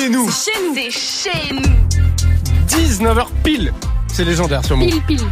chez nous. C'est chez nous. C'est chez nous. 19h pile. C'est légendaire sur Move. Pile, pile.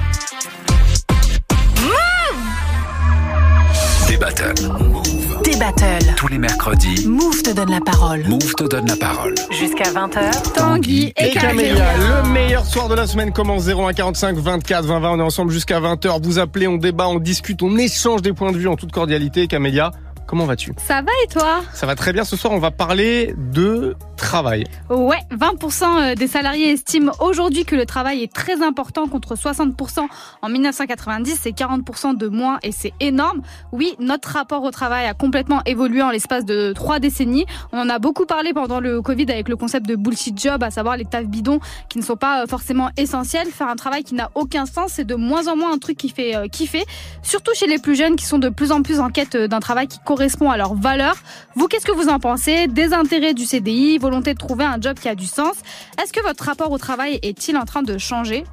Des battles. Move. Des battles. Tous les mercredis, Move te donne la parole. Move te donne la parole. Jusqu'à 20h. Tanguy et Et Camélia, Camélia. le meilleur soir de la semaine commence 01 45 24 20 20. On est ensemble jusqu'à 20h. Vous appelez, on débat, on discute, on échange des points de vue en toute cordialité. Camélia, comment vas-tu? Ça va et toi? Ça va très bien. Ce soir, on va parler de travail. Ouais, 20% des salariés estiment aujourd'hui que le travail est très important contre 60% en 1990, c'est 40% de moins et c'est énorme. Oui, notre rapport au travail a complètement évolué en l'espace de trois décennies. On en a beaucoup parlé pendant le Covid avec le concept de bullshit job, à savoir les tafs bidons qui ne sont pas euh, forcément essentiels. Faire un travail qui n'a aucun sens, c'est de moins en moins un truc qui fait euh, kiffer, surtout chez les plus jeunes qui sont de plus en plus en quête euh, d'un travail qui correspond à leurs valeurs. Vous, qu'est-ce que vous en pensez? Désintérêt du CDI, volonté de trouver un job qui a du sens. Est-ce que votre rapport au travail est-il en train de changer?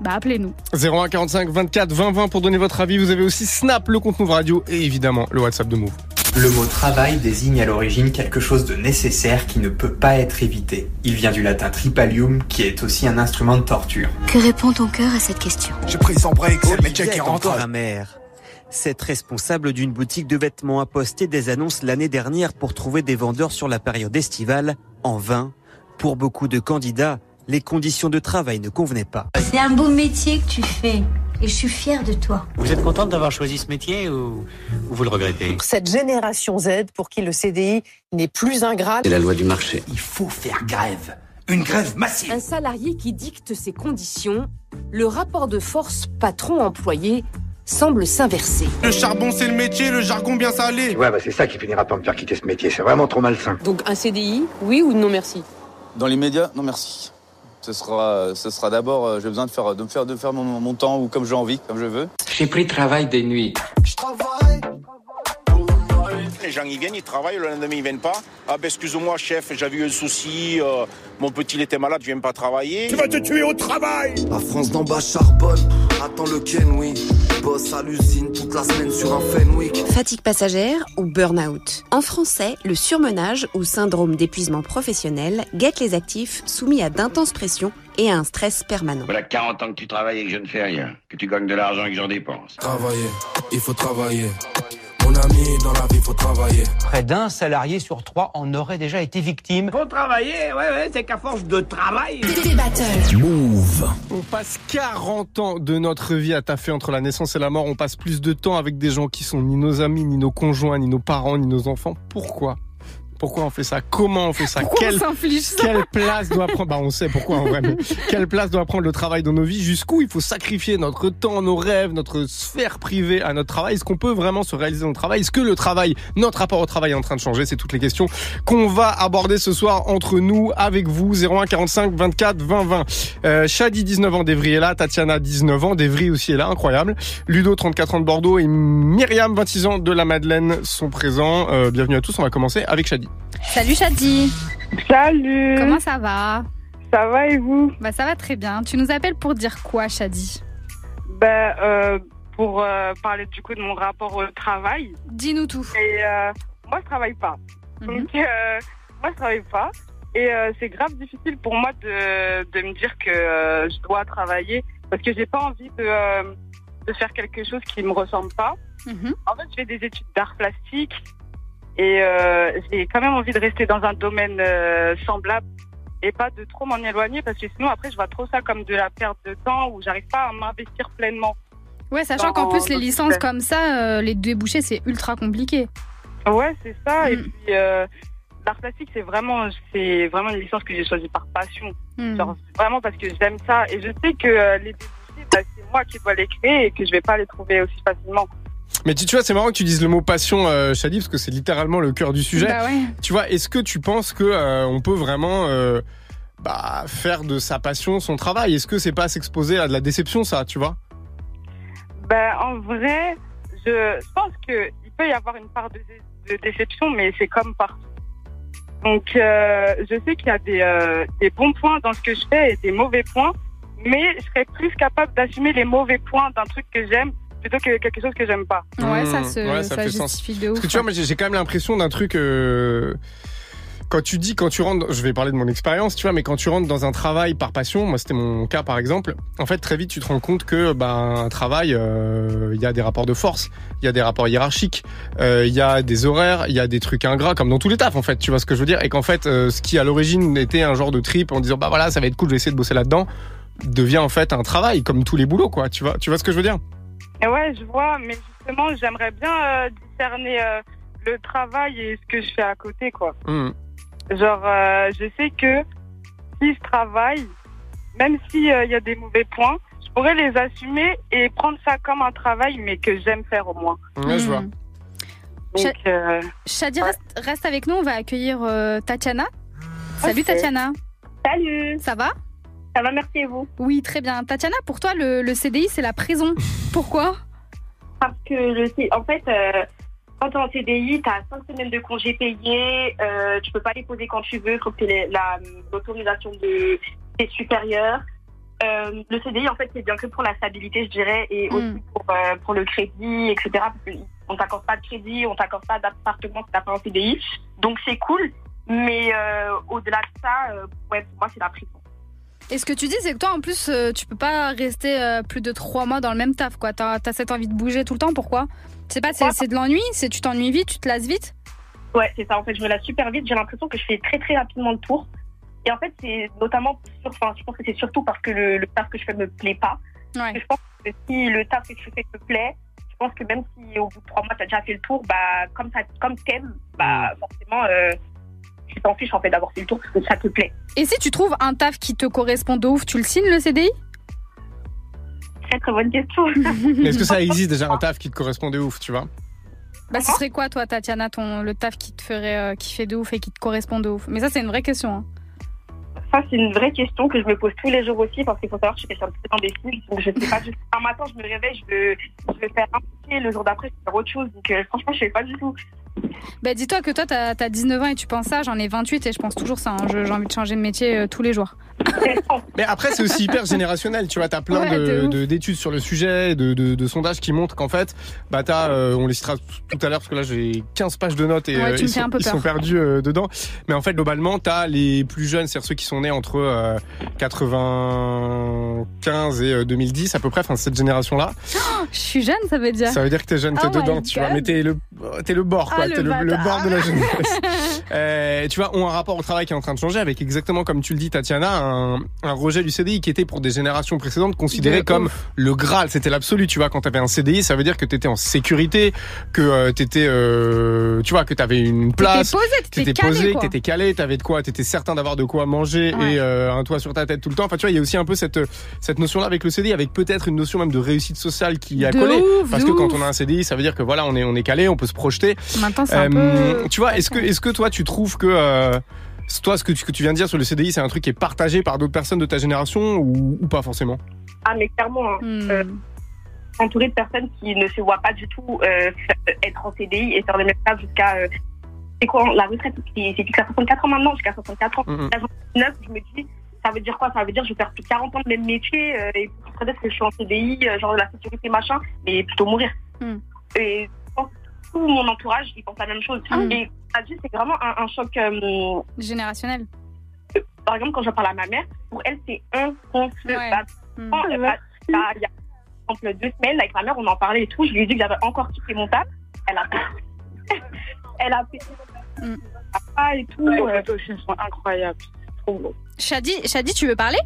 Bah appelez-nous. 01 45 24 20 20 pour donner votre avis. Vous avez aussi Snap, le compte Move Radio et évidemment le WhatsApp de Move. Le mot travail désigne à l'origine quelque chose de nécessaire qui ne peut pas être évité. Il vient du latin tripalium, qui est aussi un instrument de torture. Que répond ton cœur à cette question? J'ai pris son break, c'est le métier qui est rentre. encore. Cette responsable d'une boutique de vêtements a posté des annonces l'année dernière pour trouver des vendeurs sur la période estivale. En vain. Pour beaucoup de candidats, les conditions de travail ne convenaient pas. C'est un beau métier que tu fais et je suis fière de toi. Vous êtes contente d'avoir choisi ce métier ou, ou vous le regrettez? Cette génération Z pour qui le CDI n'est plus ingrat. C'est la loi du marché. Il faut faire grève. Une grève massive. Un salarié qui dicte ses conditions, le rapport de force patron-employé semble s'inverser. Le charbon, c'est le métier, le jargon bien salé. Ouais, bah c'est ça qui finira par me faire quitter ce métier. C'est vraiment trop malsain. Donc un CDI, oui ou non merci Dans l'immédiat, non merci. Ce sera, ce sera d'abord, euh, j'ai besoin de faire, de me faire, de faire mon, mon temps ou comme j'ai envie, comme je veux. J'ai pris travail des nuits. Les gens, ils viennent, ils travaillent, le lendemain, ils viennent pas. Ah ben, excuse-moi, chef, j'avais eu un souci, euh, mon petit, il était malade, je viens pas travailler. Tu vas te tuer au travail. La France d'en bas charbonne, attends le Ken, oui. Bosse à l'usine toute la semaine sur un Fenwick. Fatigue passagère ou burn-out? En français, le surmenage ou syndrome d'épuisement professionnel guette les actifs soumis à d'intenses pressions et à un stress permanent. Voilà 40 ans que tu travailles et que je ne fais rien. Que tu gagnes de l'argent et que j'en dépense. Travailler, il faut travailler. Mon ami, dans la vie, faut travailler. Près d'un salarié sur trois en aurait déjà été victime. Faut travailler, ouais, ouais, c'est qu'à force de travail. Des battles. Move. On passe 40 ans de notre vie à taffer entre la naissance et la mort. On passe plus de temps avec des gens qui sont ni nos amis, ni nos conjoints, ni nos parents, ni nos enfants. Pourquoi? Pourquoi on fait ça? Comment on fait ça? Pourquoi Quelle on ça? quelle place doit prendre? Bah on sait pourquoi en vrai. Mais quelle place doit prendre le travail dans nos vies? Jusqu'où il faut sacrifier notre temps, nos rêves, notre sphère privée à notre travail? Est-ce qu'on peut vraiment se réaliser dans le travail? Est-ce que le travail, notre rapport au travail est en train de changer? C'est toutes les questions qu'on va aborder ce soir entre nous, avec vous. 01 45 24 20 20. Euh, Shadi 19 ans d'Evry est là, Tatiana 19 ans d'Evry aussi est là, incroyable. Ludo 34 ans de Bordeaux et Myriam 26 ans de la Madeleine sont présents. Euh, bienvenue à tous. On va commencer avec Shadi. Salut Shadi. Salut Comment ça va? Ça va et vous? Bah ça va très bien. Tu nous appelles pour dire quoi Shadi? Euh, pour euh, parler du coup de mon rapport au travail. Dis-nous tout. Et euh, moi, je travaille pas. Mhm. Donc, moi, je travaille pas. Et c'est grave difficile pour moi de, de me dire que je dois travailler parce que j'ai pas envie de, de faire quelque chose qui me ressemble pas. Mhm. En fait, je fais des études d'art plastique et euh, j'ai quand même envie de rester dans un domaine euh, semblable et pas de trop m'en éloigner parce que sinon après je vois trop ça comme de la perte de temps où j'arrive pas à m'investir pleinement. Ouais, sachant qu'en plus les licences comme ça, euh, les débouchés c'est ultra compliqué. Ouais, c'est ça. Et Mm. puis l'art plastique c'est vraiment c'est vraiment une licence que j'ai choisie par passion. Hmm. Genre vraiment parce que j'aime ça et je sais que les débouchés bah, c'est moi qui dois les créer et que je vais pas les trouver aussi facilement. Mais tu, tu vois, c'est marrant que tu dises le mot passion, euh, Shadi, parce que c'est littéralement le cœur du sujet. Bah ouais. Tu vois, est-ce que tu penses que euh, on peut vraiment euh, bah, faire de sa passion son travail? Est-ce que c'est pas s'exposer à de la déception, ça, tu vois? Ben, en vrai, je, pense qu'il peut y avoir une part de, de déception, mais c'est comme partout. Donc, euh, je sais qu'il y a des, euh, des bons points dans ce que je fais et des mauvais points, mais je serais plus capable d'assumer les mauvais points d'un truc que j'aime plutôt que quelque chose que j'aime pas. Ouais, ça Mmh, se ouais, ça ça fait sens. justifie de ouf. Parce que tu vois, moi, j'ai quand même l'impression d'un truc. euh, quand tu dis, quand tu rentres, je vais parler de mon expérience, tu vois, mais quand tu rentres dans un travail par passion, moi c'était mon cas par exemple, en fait très vite tu te rends compte que ben un travail, euh, il y a des rapports de force, il y a des rapports hiérarchiques, euh, il y a des horaires, il y a des trucs ingrats comme dans tous les tafs en fait, tu vois ce que je veux dire, et qu'en fait euh, ce qui à l'origine était un genre de trip en disant bah voilà ça va être cool, je vais essayer de bosser là-dedans, devient en fait un travail comme tous les boulots quoi, tu vois, tu vois ce que je veux dire? Ouais, je vois, mais justement, j'aimerais bien euh, discerner euh, le travail et ce que je fais à côté, quoi. Hmm. Genre, euh, je sais que si je travaille, même s'il y a des mauvais points, je pourrais les assumer et prendre ça comme un travail, mais que j'aime faire au moins. Ouais, je vois. Donc, euh, Shadi, reste, reste avec nous, on va accueillir euh, Tatiana. Salut. Tatiana. Salut. Ça va? Ça va, merci et vous Oui, très bien. Tatiana, pour toi, le, le CDI, c'est la prison. Pourquoi Parce que le, en fait, euh, quand tu es en CDI, tu as 5 semaines de congés payés, euh, tu peux pas les poser quand tu veux, il faut que tu aies l'autorisation de tes supérieurs. Euh, le CDI, en fait, c'est bien que pour la stabilité, je dirais, et aussi pour, euh, pour le crédit, etc. Parce qu'on t'accorde pas de crédit, on t'accorde pas d'appartement si t'as pas un CDI. Donc c'est cool, mais euh, au-delà de ça, euh, ouais, pour moi, c'est la prison. Et ce que tu dis, c'est que toi, en plus, euh, tu peux pas rester euh, plus de trois mois dans le même taf, quoi. T'as as cette envie de bouger tout le temps, pourquoi? C'est pas, c'est de l'ennui C'est tu t'ennuies vite, tu te lasses vite? Ouais, c'est ça. En fait, je me lasse super vite. J'ai l'impression que je fais très très rapidement le tour. Et en fait, c'est notamment, enfin, je pense que c'est surtout parce que le, le taf que je fais me plaît pas. Ouais. Je pense que si le taf que je fais te plaît, je pense que même si au bout de trois mois t'as déjà fait le tour, bah comme ça, comme t'aimes, bah forcément, euh, tu t'en fiches en fait d'avoir fait le tour parce que ça te plaît. Et si tu trouves un taf qui te correspond de ouf, tu le signes, le CDI Très très bonne question. Mais est-ce que ça existe déjà un taf qui te correspond de ouf, tu vois? Bah, ce serait quoi, toi, Tatiana, ton, le taf qui te ferait, euh, qui fait de ouf et qui te correspond de ouf? Mais ça, c'est une vraie question. hein. Ça, c'est une vraie question que je me pose tous les jours aussi parce qu'il faut savoir que je suis quelqu'un de très indécis. Donc, je sais pas tout. Un matin, je me réveille, je veux, je veux faire un métier. Le jour d'après, je veux faire autre chose. Donc, euh, franchement, je sais pas du tout. Bah, dis-toi que toi, t'as as 19 ans et tu penses ça, j'en ai 28 et je pense toujours ça. hein. J'ai envie de changer de métier euh, tous les jours. Mais après, c'est aussi hyper générationnel. Tu vois, t'as plein Ouais, de de- ouf. de- d'études sur le sujet, de, de, de sondages qui montrent qu'en fait, bah t'as, euh, on les citera tout à l'heure parce que là j'ai 15 pages de notes et Ouais, euh, ils, sont, un peu ils sont perdus euh, dedans. Mais en fait, globalement, t'as les plus jeunes, c'est-à-dire ceux qui sont nés entre euh, 95 et euh, 2010 à peu près, enfin cette génération-là. Oh, je suis jeune, ça veut dire. Ça veut dire que t'es jeune, t'es Oh dedans, tu vois. Mais t'es le, t'es le bord, quoi. Ah, le le, bord de la jeunesse. Euh, tu vois, ont un rapport au travail qui est en train de changer avec exactement comme tu le dis, Tatiana, un, un rejet du CDI qui était pour des générations précédentes considéré De comme ouf. le Graal. C'était l'absolu, tu vois. Quand t'avais un CDI, ça veut dire que t'étais en sécurité, que euh, t'étais, euh, tu vois, que t'avais une place. t'étais posé, que t'étais calé, t'avais de quoi, t'étais certain d'avoir de quoi manger Ouais. et euh, un toit sur ta tête tout le temps. Enfin, tu vois, il y a aussi un peu cette cette notion-là avec le CDI, avec peut-être une notion même de réussite sociale qui a De collé. ouf, parce que quand on a un CDI, ça veut dire que voilà, on est on est calé, on peut se projeter. Maintenant, c'est un Euh, peu. Tu vois, est-ce que est-ce que toi tu trouves que euh, toi ce que tu, que tu viens de dire sur le CDI, c'est un truc qui est partagé par d'autres personnes de ta génération ou, ou pas forcément? Ah, mais clairement, hein, Hmm. euh, entouré de personnes qui ne se voient pas du tout euh, être en CDI et faire le même taf jusqu'à. euh, c'est quoi la retraite C'est jusqu'à 64 ans maintenant, jusqu'à 64 ans. Mhm. À 69, je me dis, ça veut dire quoi? Ça veut dire que je vais faire plus de 40 ans de même métier euh, et peut-être que je suis en CDI, euh, genre la sécurité machin, mais plutôt mourir. Et que tout mon entourage, ils pensent la même chose. Mhm. Et dit, c'est vraiment un, un choc. euh, Générationnel. par exemple, quand je parle à ma mère, pour elle, c'est inconcevable. Bah, bah, Il y a, par exemple, deux semaines, avec ma mère, on en parlait et tout. Je lui ai dit que j'avais encore kiffé mon taf. Elle a Elle a fait ah, et tout. Les euh. C'est trop beau. Shadi, Shadi, tu veux parler?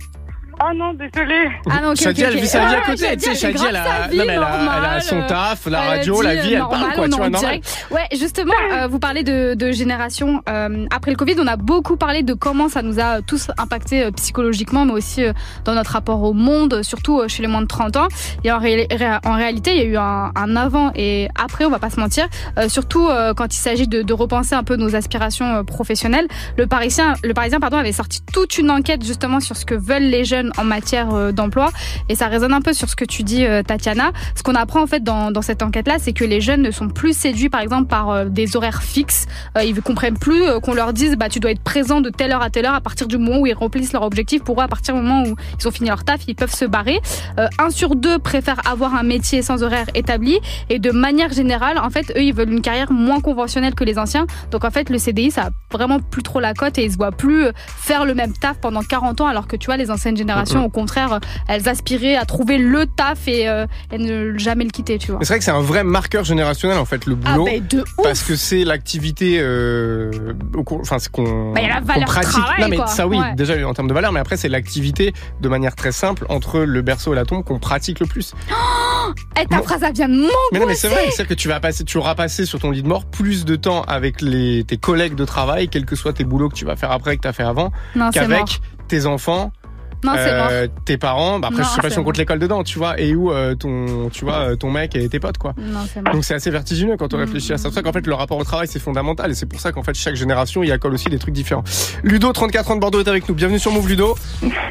Ah non, désolé. Ah non, ok, Shadi, ok, elle ok. vit sa vie à Ouais, côté. Tu sais, elle vit Shadi, elle grave sa a, vie non, mais elle a, elle a normale, son euh, taf, la radio, la vie, euh, elle parle quoi, tu vois, en normal. direct. Ouais, justement, euh, vous parlez de, de génération. Euh, après le Covid, on a beaucoup parlé de comment ça nous a tous impacté euh, psychologiquement, mais aussi euh, dans notre rapport au monde, surtout euh, chez les moins de 30 ans. Et en, ré- ré- en réalité, il y a eu un, un avant et après, on va pas se mentir. Euh, surtout euh, quand il s'agit de, de repenser un peu nos aspirations euh, professionnelles. Le Parisien, le Parisien pardon, avait sorti toute une enquête justement sur ce que veulent les jeunes en matière euh, d'emploi. Et ça résonne un peu sur ce que tu dis, euh, Tatiana. Ce qu'on apprend en fait dans, cette enquête-là, c'est que les jeunes ne sont plus séduits, par exemple, par euh, des horaires fixes. Ils ne comprennent plus qu'on leur dise, bah, tu dois être présent de telle heure à telle heure à partir du moment où ils remplissent leur objectif. Pour eux, à partir du moment où ils ont fini leur taf, ils peuvent se barrer. Un sur deux préfèrent avoir un métier sans horaire établi. Et de manière générale, en fait, eux, ils veulent une carrière moins conventionnelle que les anciens. Donc, en fait, le CDI, ça a vraiment plus trop la cote et ils se voient plus faire le même taf pendant 40 ans, alors que tu vois, les anciennes générations, Au contraire, elles aspiraient à trouver le taf et, euh, et ne jamais le quitter, tu vois. C'est vrai que c'est un vrai marqueur générationnel en fait le Ah, boulot bah, de ouf. parce que c'est l'activité euh, enfin c'est qu'on Bah, a pratique travail, non mais quoi. ça oui Ouais. déjà en termes de valeur mais après c'est l'activité de manière très simple entre le berceau et la tombe qu'on pratique le plus Eh, ta Bon. phrase, elle vient de mon mais non mais c'est vrai c'est que tu vas passer tu auras passé sur ton lit de mort plus de temps avec les tes collègues de travail quels que soient tes boulots que tu vas faire après que tu as fait avant qu'avec tes enfants Non, c'est euh, tes parents bah après Non, je sais pas si on compte l'école dedans tu vois et où euh, ton tu vois ton mec et tes potes quoi Non, c'est mort. donc c'est assez vertigineux quand on réfléchit à ça. C'est pour ça qu'en fait le rapport au travail c'est fondamental et c'est pour ça qu'en fait chaque génération y accole aussi des trucs différents. Ludo, 34 ans de Bordeaux est avec nous. Bienvenue sur Move Ludo.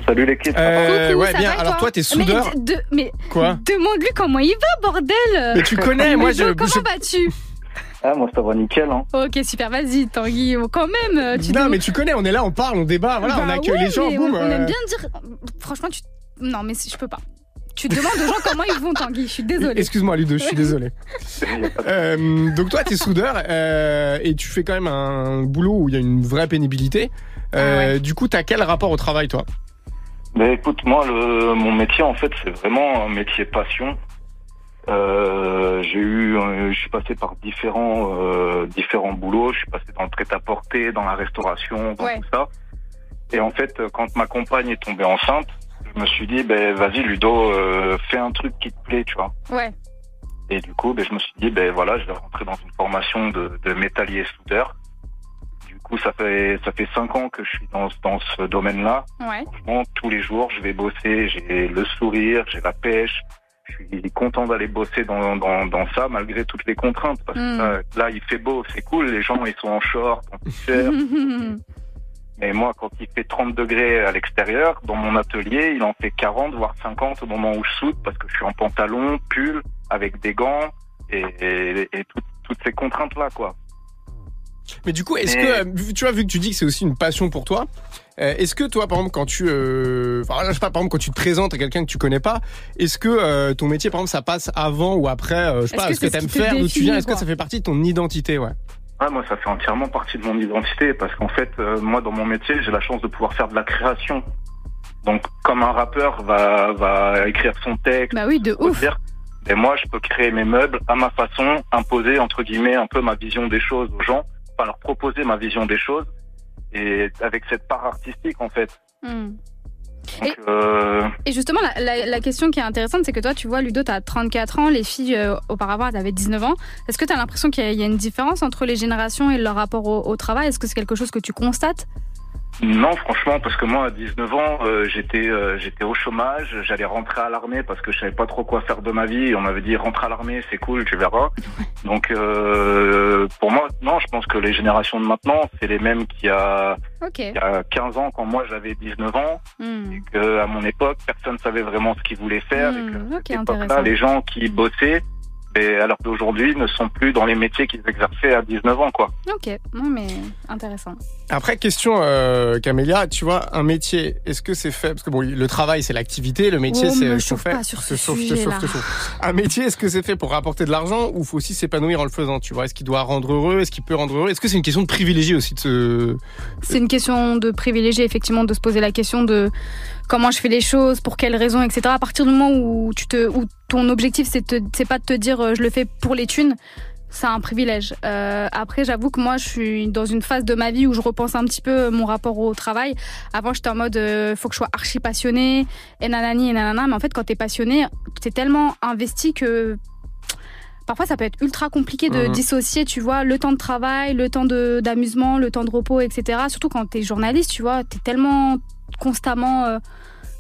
Salut l'équipe. Euh, Coucou, ouais ça bien. va, Alors toi t'es soudeur. Mais, de- mais Quoi Demande-lui comment il va, bordel Mais tu connais, moi, Ludo, je- Comment je- vas-tu Ah, moi ça va nickel. Hein. Ok, super, vas-y, Tanguy, quand même. euh, Tu Non mais tu connais, on est là, on parle, on débat, voilà, on Bah accueille ouais, les gens, boum. On, on euh, aime bien dire. Franchement, tu. Non, mais je peux pas. Tu demandes aux gens comment ils vont, Tanguy. Je suis désolée. Excuse-moi Ludo, je suis désolé. Euh, donc toi t'es soudeur euh, et tu fais quand même un boulot où il y a une vraie pénibilité. Ah Du coup t'as quel rapport au travail toi? Ben écoute, moi le, mon métier en fait c'est vraiment un métier passion. Euh, j'ai eu, euh, je suis passé par différents euh, différents boulots. Je suis passé dans le prêt-à-porter, dans la restauration, dans Ouais. tout ça. Et en fait, quand ma compagne est tombée enceinte, je me suis dit, ben vas-y Ludo, euh, fais un truc qui te plaît, tu vois. Ouais. Et du coup, ben, je me suis dit, ben voilà, je vais rentrer dans une formation de, de métallier soudeur. Du coup, ça fait ça fait cinq ans que je suis dans, dans ce domaine-là. Ouais. Franchement, tous les jours, je vais bosser. J'ai le sourire, j'ai la pêche. Je suis content d'aller bosser dans, dans, dans ça, malgré toutes les contraintes. Parce que Mm. là, là, il fait beau, c'est cool. Les gens, ils sont en short, en t-shirt. Mais moi, quand il fait 30 degrés à l'extérieur, dans mon atelier, il en fait 40, voire 50 au moment où je soude, parce que je suis en pantalon, pull, avec des gants, et, et, et tout- toutes ces contraintes-là, quoi. Mais du coup, est-ce Mais- que, euh, vu- tu vois, vu que tu dis que c'est aussi une passion pour toi, euh, est-ce que toi, par exemple, quand tu, euh, enfin, je sais pas, par exemple, quand tu te présentes à quelqu'un que tu connais pas, est-ce que euh, ton métier, par exemple, ça passe avant ou après, euh, je sais Est-ce pas, que ce que ce t'aimes faire, d'où tu viens, est-ce que ça fait partie de ton identité, ouais? Ah, moi, ça fait entièrement partie de mon identité, parce qu'en fait, euh, moi, dans mon métier, j'ai la chance de pouvoir faire de la création. Donc, comme un rappeur va, va écrire son texte, Bah oui, de ouf. dire, et moi, je peux créer mes meubles à ma façon, imposer, entre guillemets, un peu ma vision des choses aux gens, enfin, leur proposer ma vision des choses, et avec cette part artistique, en fait. Hmm. Donc, euh, Et justement, la, la- la question qui est intéressante, c'est que toi, tu vois, Ludo, tu as 34 ans, les filles, euh, auparavant, elles avaient 19 ans. Est-ce que tu as l'impression qu'il y, a- il y a une différence entre les générations et leur rapport au, au travail? Est-ce que c'est quelque chose que tu constates? Non, franchement, parce que moi, à 19 ans, euh, j'étais euh, j'étais au chômage, j'allais rentrer à l'armée parce que je savais pas trop quoi faire de ma vie. Et on m'avait dit rentre à l'armée, c'est cool, tu verras. Donc, euh, pour moi, non, je pense que les générations de maintenant, c'est les mêmes qu'il y a Ok. il y a 15 ans quand moi j'avais 19 ans. Hmm. Que à mon époque, personne savait vraiment ce qu'il voulait faire. et que Hmm, ok, à cette époque-là, les gens qui bossaient, et alors d'aujourd'hui, ne sont plus dans les métiers qu'ils exerçaient à 19 ans, quoi. Ok, non mais intéressant. Après, question, euh, Camélia, tu vois, un métier, est-ce que c'est fait? Parce que bon, le travail, c'est l'activité, le métier, Oh, c'est ce qu'on chauffe fait. pas sur Je ce te chauffe. Un métier, est-ce que c'est fait pour rapporter de l'argent ou faut aussi s'épanouir en le faisant? Tu vois, est-ce qu'il doit rendre heureux? Est-ce qu'il peut rendre heureux? Est-ce que c'est une question de privilégié aussi de se... C'est une question de privilégier, effectivement, de se poser la question de comment je fais les choses, pour quelles raisons, etc. À partir du moment où, tu te, où ton objectif, c'est pas de te dire euh, je le fais pour les thunes, c'est un privilège. Euh, après, j'avoue que moi, je suis dans une phase de ma vie où je repense un petit peu mon rapport au travail. Avant, j'étais en mode euh, faut que je sois archi passionnée, et nanani, et nanana. Mais en fait, quand t'es passionné, t'es tellement investi que parfois ça peut être ultra compliqué de Mhm. dissocier, tu vois, le temps de travail, le temps d'amusement, le temps de repos, etc. Surtout quand t'es journaliste, tu vois, t'es tellement constamment, euh,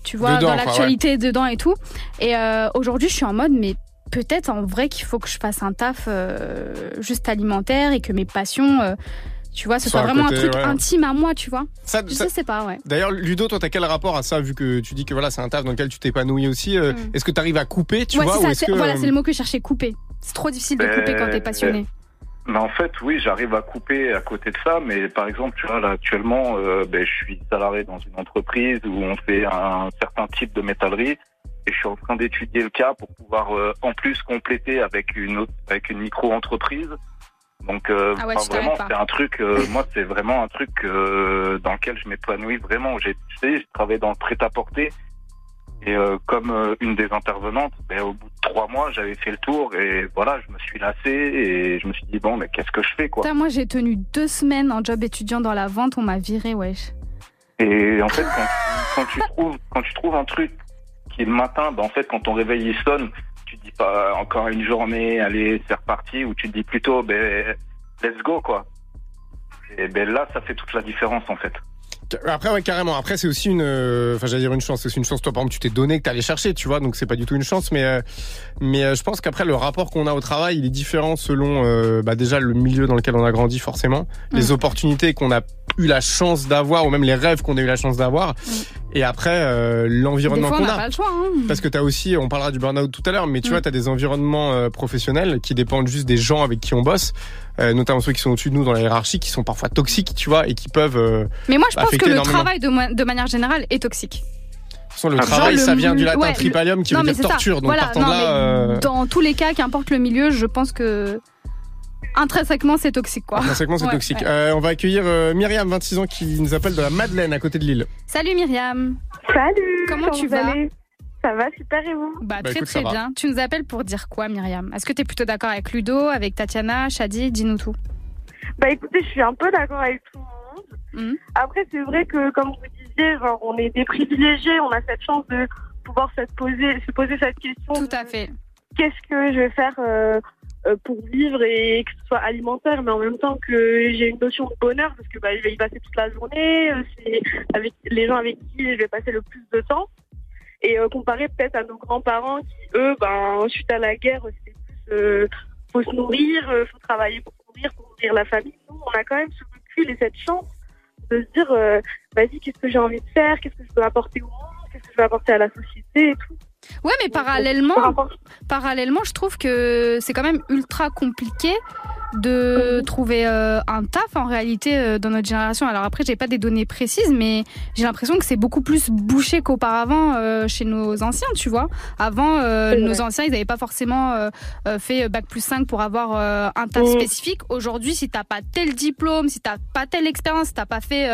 tu vois, Dedans, dans l'actualité, dedans et tout. Et euh, aujourd'hui, je suis en mode, mais peut-être en vrai qu'il faut que je fasse un taf euh, juste alimentaire et que mes passions, euh, Tu vois, ce Soit vraiment côté, un truc ouais. intime à moi, tu vois. Ça- je ça- sais pas, ouais. D'ailleurs, Ludo, toi, t'as quel rapport à ça, vu que tu dis que voilà, c'est un taf dans lequel tu t'épanouis aussi euh, Mm. Est-ce que tu arrives à couper, tu ouais, vois, ou ça, que voilà, euh, c'est le mot que je cherchais, couper. C'est trop difficile de couper quand t'es passionné. Mais en fait, oui, j'arrive à couper à côté de ça, mais par exemple, tu vois, là, actuellement, euh, ben, je suis salarié dans une entreprise où on fait un certain type de métallerie et je suis en train d'étudier le cas pour pouvoir euh, en plus compléter avec une autre, avec une micro-entreprise. Donc, euh, Ah ouais, enfin, vraiment, c'est un truc, euh, moi, c'est vraiment un truc euh, dans lequel je m'épanouis vraiment. J'ai, tu sais, je travaille dans le prêt-à-porter. Et euh, comme euh, une des intervenantes, ben, au bout de trois mois, j'avais fait le tour et voilà, je me suis lassé et je me suis dit bon, mais qu'est-ce que je fais quoi? Putain, moi, j'ai tenu deux semaines en job étudiant dans la vente, on m'a viré, wesh. Et en fait, quand, quand tu trouves quand tu trouves un truc qui est le matin, ben en fait, quand ton réveil il sonne, tu te dis pas encore une journée, allez, c'est reparti, ou tu te dis plutôt ben let's go quoi. Et ben là, ça fait toute la différence en fait. Après, ouais, carrément. Après, c'est aussi une, euh, enfin, j'allais dire une chance. C'est aussi une chance. Toi, par exemple, tu t'es donné que t'allais chercher, tu vois. Donc, c'est pas du tout une chance. Mais, euh, mais euh, je pense qu'après, le rapport qu'on a au travail, il est différent selon, euh, bah, déjà le milieu dans lequel on a grandi, forcément, les Mm. opportunités qu'on a eu la chance d'avoir, ou même les rêves qu'on a eu la chance d'avoir. Et après, euh, l'environnement qu'on a. pas le choix. Hein. Parce que tu as aussi, on parlera du burn-out tout à l'heure, mais tu Mm. vois, tu as des environnements euh, professionnels qui dépendent juste des gens avec qui on bosse, euh, notamment ceux qui sont au-dessus de nous dans la hiérarchie, qui sont parfois toxiques, tu vois, et qui peuvent. euh, Mais moi, je pense que le énormément. travail, de, manière générale, est toxique. De toute façon, le Genre travail, le ça vient du latin ouais, tripalium qui non, veut dire ça. torture. Donc, voilà, partant non, de là. euh, Dans tous les cas, qu'importe le milieu, je pense que intrinsèquement, c'est toxique, quoi. Intrinsèquement, c'est Ouais, toxique. ouais. Euh, on va accueillir euh, Myriam, 26 ans, qui nous appelle de la Madeleine, à côté de Lille. Salut Myriam. Salut. Comment tu vas allez? Ça va super et vous? Bah, Bah, très écoute, très va. bien. Tu nous appelles pour dire quoi, Myriam? Est-ce que tu es plutôt d'accord avec Ludo, avec Tatiana, Shadi? Dis-nous tout. Bah écoutez, je suis un peu d'accord avec tout le monde. Mhm. Après, c'est vrai que, comme vous disiez, genre, on est des privilégiés, on a cette chance de pouvoir se poser, se poser cette question. Tout à fait. Qu'est-ce que je vais faire euh, pour vivre et que ce soit alimentaire, mais en même temps que j'ai une notion de bonheur parce que bah, je vais y passer toute la journée, euh, c'est avec les gens avec qui je vais passer le plus de temps. Et euh, comparé peut-être à nos grands-parents qui, eux, ben, suite à la guerre, c'était plus euh, faut se nourrir, euh, faut travailler pour nourrir, pour nourrir la famille. Nous, on a quand même ce recul et cette chance de se dire, euh, vas-y, qu'est-ce que j'ai envie de faire, qu'est-ce que je veux apporter au monde, qu'est-ce que je veux apporter à la société et tout. Ouais, mais parallèlement, parallèlement, je trouve que c'est quand même ultra compliqué de trouver euh, un taf en réalité euh, dans notre génération. Alors après, j'ai pas des données précises, mais j'ai l'impression que c'est beaucoup plus bouché qu'auparavant euh, chez nos anciens, tu vois. Avant, nos anciens, ils n'avaient pas forcément fait bac plus 5 pour avoir un taf Mm. spécifique. Aujourd'hui, si t'as pas tel diplôme, si t'as pas telle expérience, si t'as pas fait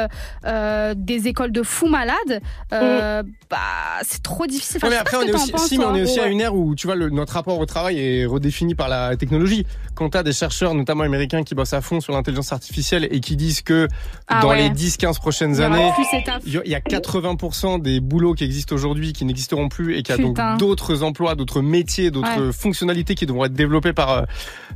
des écoles de fous malades, euh, bah c'est trop difficile. Enfin, Ouais, mais après, on est aussi, penses, si, mais on est aussi à une ère où, tu vois, le- notre rapport au travail est redéfini par la technologie. Quand t'as des chercheurs, notamment américains, qui bossent à fond sur l'intelligence artificielle et qui disent que Ah dans ouais. les 10-15 prochaines Il années, il y a- il y a 80% des boulots qui existent aujourd'hui qui n'existeront plus et qu'il y a Putain. donc d'autres emplois, d'autres métiers, d'autres Ouais. fonctionnalités qui devront être développées par, euh,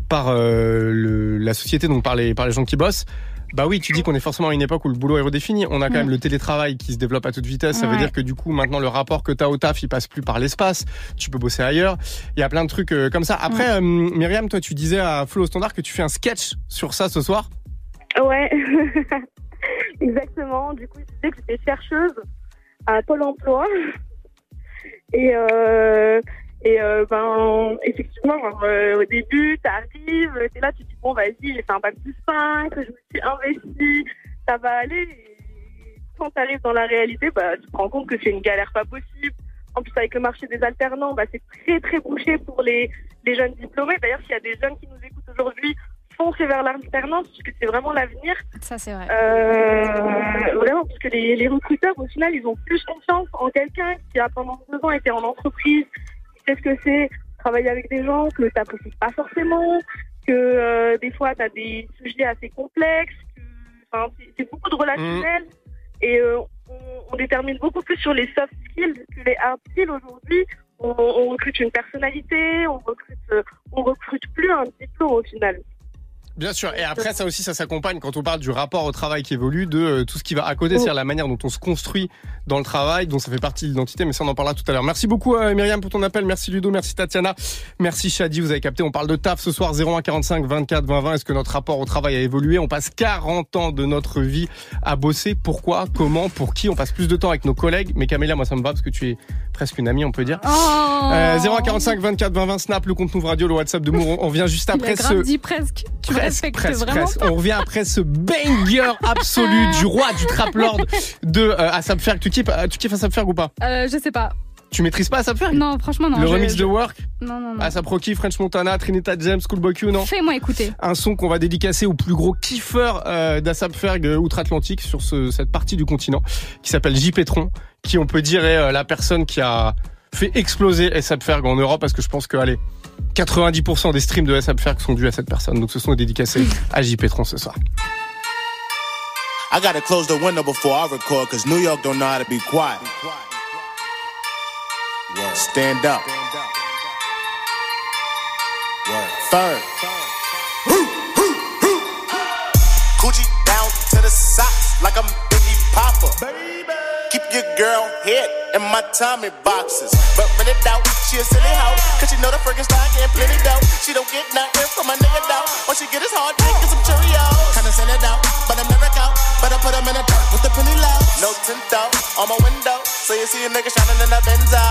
par euh, le- la société, donc par les, par les gens qui bossent. Bah oui, tu dis qu'on est forcément à une époque où le boulot est redéfini. On a quand Mm. même le télétravail qui se développe à toute vitesse. Ça veut dire que du coup, maintenant, le rapport que tu as au taf, il passe plus par l'espace. Tu peux bosser ailleurs. Il y a plein de trucs euh, comme ça. Après, euh, Myriam, toi, tu disais à Flo Standard que tu fais un sketch sur ça ce soir. Ouais, exactement. Du coup, je disais que j'étais chercheuse à Pôle emploi. Et, euh, et euh, ben, effectivement, genre, euh, au début, t'arrives, t'es là, tu te dis, bon, vas-y, j'ai fait un bac plus 5, je me suis investi, ça va aller. Et quand t'arrives dans la réalité, bah, tu te rends compte que c'est une galère pas possible. En plus, avec le marché des alternants, bah, c'est très, très bouché pour les, les jeunes diplômés. D'ailleurs, s'il y a des jeunes qui nous écoutent aujourd'hui, foncez vers l'alternance, puisque c'est vraiment l'avenir. Ça, c'est vrai. Euh, vraiment, parce que les, les recruteurs, au final, ils ont plus confiance en quelqu'un qui a pendant deux ans été en entreprise, qui sait ce que c'est travailler avec des gens que tu n'apprécies pas forcément, que euh, des fois, tu as des sujets assez complexes, que, enfin, c'est- beaucoup de relationnel. Et euh, on, on détermine beaucoup plus sur les soft skills que les hard skills aujourd'hui. On, on recrute une personnalité, on recrute, euh, on recrute plus un diplôme au final. Bien sûr. Et après, ça aussi, ça s'accompagne quand on parle du rapport au travail qui évolue, de euh, tout ce qui va à côté, c'est-à-dire la manière dont on se construit dans le travail, dont ça fait partie de l'identité. Mais ça, on en parlera tout à l'heure. Merci beaucoup, euh, Myriam, pour ton appel. Merci Ludo, merci Tatiana, merci Shadi. Vous avez capté. On parle de taf ce soir 01 45 24 20 20. Est-ce que notre rapport au travail a évolué? On passe 40 ans de notre vie à bosser. Pourquoi? Comment? Pour qui? On passe plus de temps avec nos collègues. Mais Camélia, moi, ça me va parce que tu es presque une amie, on peut dire. Oh Euh, 01 45 24 20 20 Snap, le compte Move Radio, le WhatsApp de Mour. On revient juste après ce dit presque. Tu presque, presque. On revient après ce banger absolu du roi du trap lord de euh, Asap Ferg. Tu kiffes, euh, tu kiffes Ferg ou pas? Euh, je sais pas. Tu maîtrises pas Asap Ferg? Non, franchement, non. Le je- remix je- de Work? Non, non, non. Asap Rocky, French Montana, Trinidad James, Schoolboy Q, non? Fais-moi écouter. un son qu'on va dédicacer au plus gros kiffeur euh, Ferg euh, outre-Atlantique sur ce- cette partie du continent qui s'appelle J. Petron, qui on peut dire est la personne qui a fait exploser ASAP Ferg en Europe parce que je pense que allez 90% des streams de ASAP Ferg sont dus à cette personne. Donc ce son est dédicacé à J. Petron ce soir. I gotta close the window before I record, cause New York don't know how to be quiet. Stand up. Third. Girl head in my Tommy boxes. But when it out, she a silly hoe. Cause she know the Frankenstein getting plenty dough. She don't get nothing from my nigga though. When she get is hard dick and some Cheerios. Kinda send it out, but I'm never out. Better put them in the dirt with the penny low. No tint though, on my window. So you see a nigga shining in the Benzo.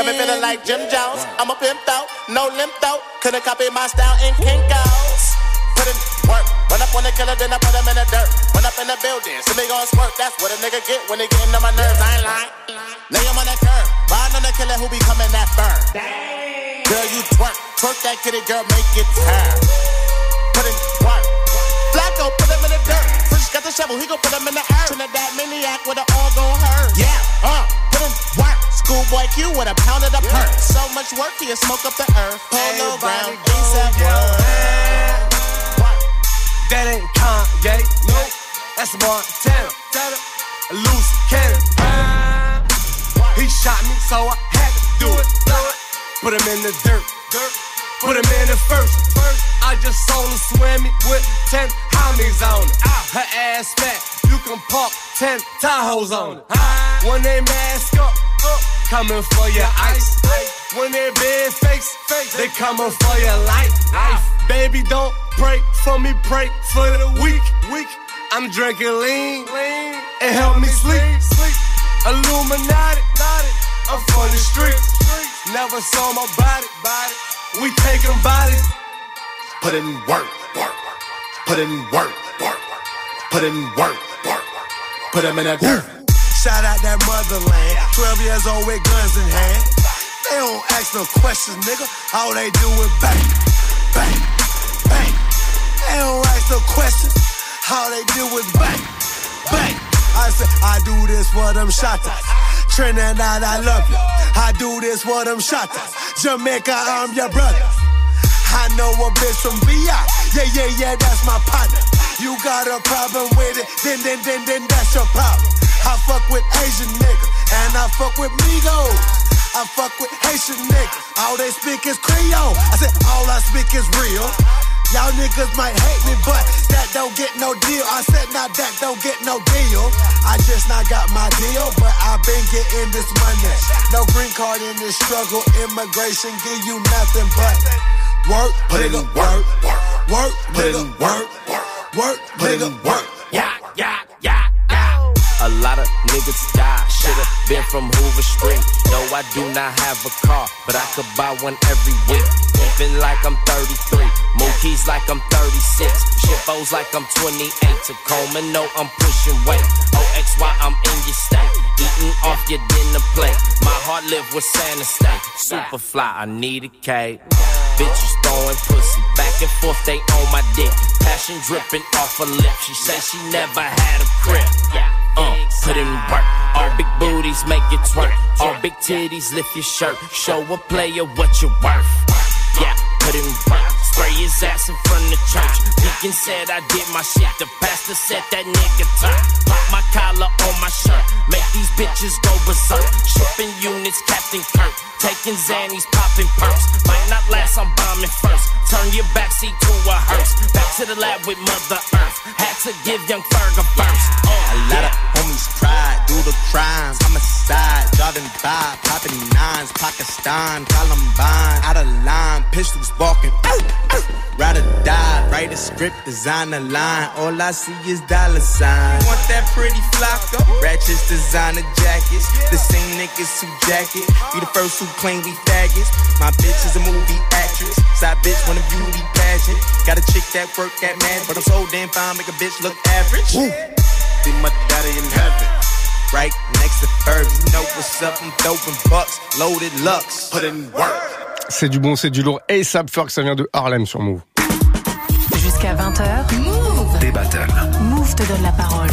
Got me feeling like Jim Jones. I'm a pimp though, no limp though. Couldn't copy my style in Kinkos. Put in work. Run up on the killer, then I put him in the dirt. Run up in the building, see me gon' squirt. That's what a nigga get when they getting on my nerves. I ain't lying. Lay him on the curb. Ride on the killer who be coming that firm. Girl, you twerk. Twerk that kitty, girl, make it turn. Put in work. Flacco, put him in the dirt. Fresh got the shovel, he gon' put him in the earth. Trinidad maniac with the all gon' hurt. Yeah, uh, put in work. Schoolboy Q with a pound of the perk. So much work, he'll smoke up the earth. Polo ground, ASAP work. That ain't Kanye, no, that's Montana. A loose cannon. He shot me, so I had to do it. Put him in the dirt, put him in the first. I just saw him swimming with 10 homies on it. Her ass fat, can park 10 Tahoes on it. When they mask up, coming for your ice. When they big face, they coming for your life. Baby, don't pray for me, pray for the weak. Weak. I'm drinking lean, lean. It help me sleep. sleep. Illuminati, I'm from the streets. Never saw my body, body. We taking bodies. Put in work, work, put in work, work, put in work, work, put them in that dirt. Shout out that motherland. 12 years old with guns in hand. They don't ask no questions, nigga. All they do is bang, bang, bang. They don't ask no questions. All they do is bang, bang. I said, I do this for them shotters. Trinidad, I love you. I do this for them shotters. Jamaica, I'm your brother. I know a bitch from VI. Yeah, yeah, yeah, that's my partner. You got a problem with it, then, then, then, then that's your problem. I fuck with Asian niggas, and I fuck with Migos. I fuck with Haitian niggas. All they speak is Creole. I said, all I speak is real. Y'all niggas might hate me, but that don't get no deal. I said, now that don't get no deal. I just not got my deal, but i been getting this money. No green card in this struggle. Immigration give you nothing but work, Put it in work, work, work, put in nigga, work, work, nigga, work. Yeah, yeah, yeah, yeah. A lot of niggas die. Should've been from Hoover Street. No, I do not have a car, but I could buy one every week. Living like I'm 33. Mookie's like I'm 36. Shitbos like I'm 28. Tacoma, no, I'm pushing weight. OXY, I'm in your state. Eating off your dinner plate. My heart live with Santa State. Super fly, I need a cake. Bitches throwing pussy back and forth, they on my dick. Passion dripping off her lip. She said she never had a crib. Uh, put in work. All big booties make it twerk. All big titties lift your shirt. Show a player what you're worth. Yeah, put in work. Spray his ass in front of church. Deacon said I did my shit. The pastor said that nigga turn. Pop my collar on my shirt. Make these bitches go berserk. Shipping units, Captain Kirk. Taking Xannies, popping perks. Might not last, I'm bombing first. Turn your backseat to a hearse. Back to the lab with Mother Earth. Had to give young Ferg a burst. A lot of homies tried, do the crimes. Homicide, Jordan Bob, popping nines, Pakistan, Columbine, out of line, pistols walking. Rather die, write a script, design a line. All I see is dollar signs. Want that pretty flocka? Ratchets, designer jackets. The same niggas who jacket. We the first who claim we faggots. My bitch is a movie actress. Side bitch want a beauty pageant. Got a chick that work at mad, but I'm so damn fine, make a bitch look average. See my daddy in heaven. Right next to Fergie. You know what's up, I'm throwing bucks. Loaded Lux. Put in work. C'est du bon, c'est du lourd. Et ça Ferg, ça vient de Harlem sur Move. Jusqu'à 20h. Move. Des battles. Move te donne la parole.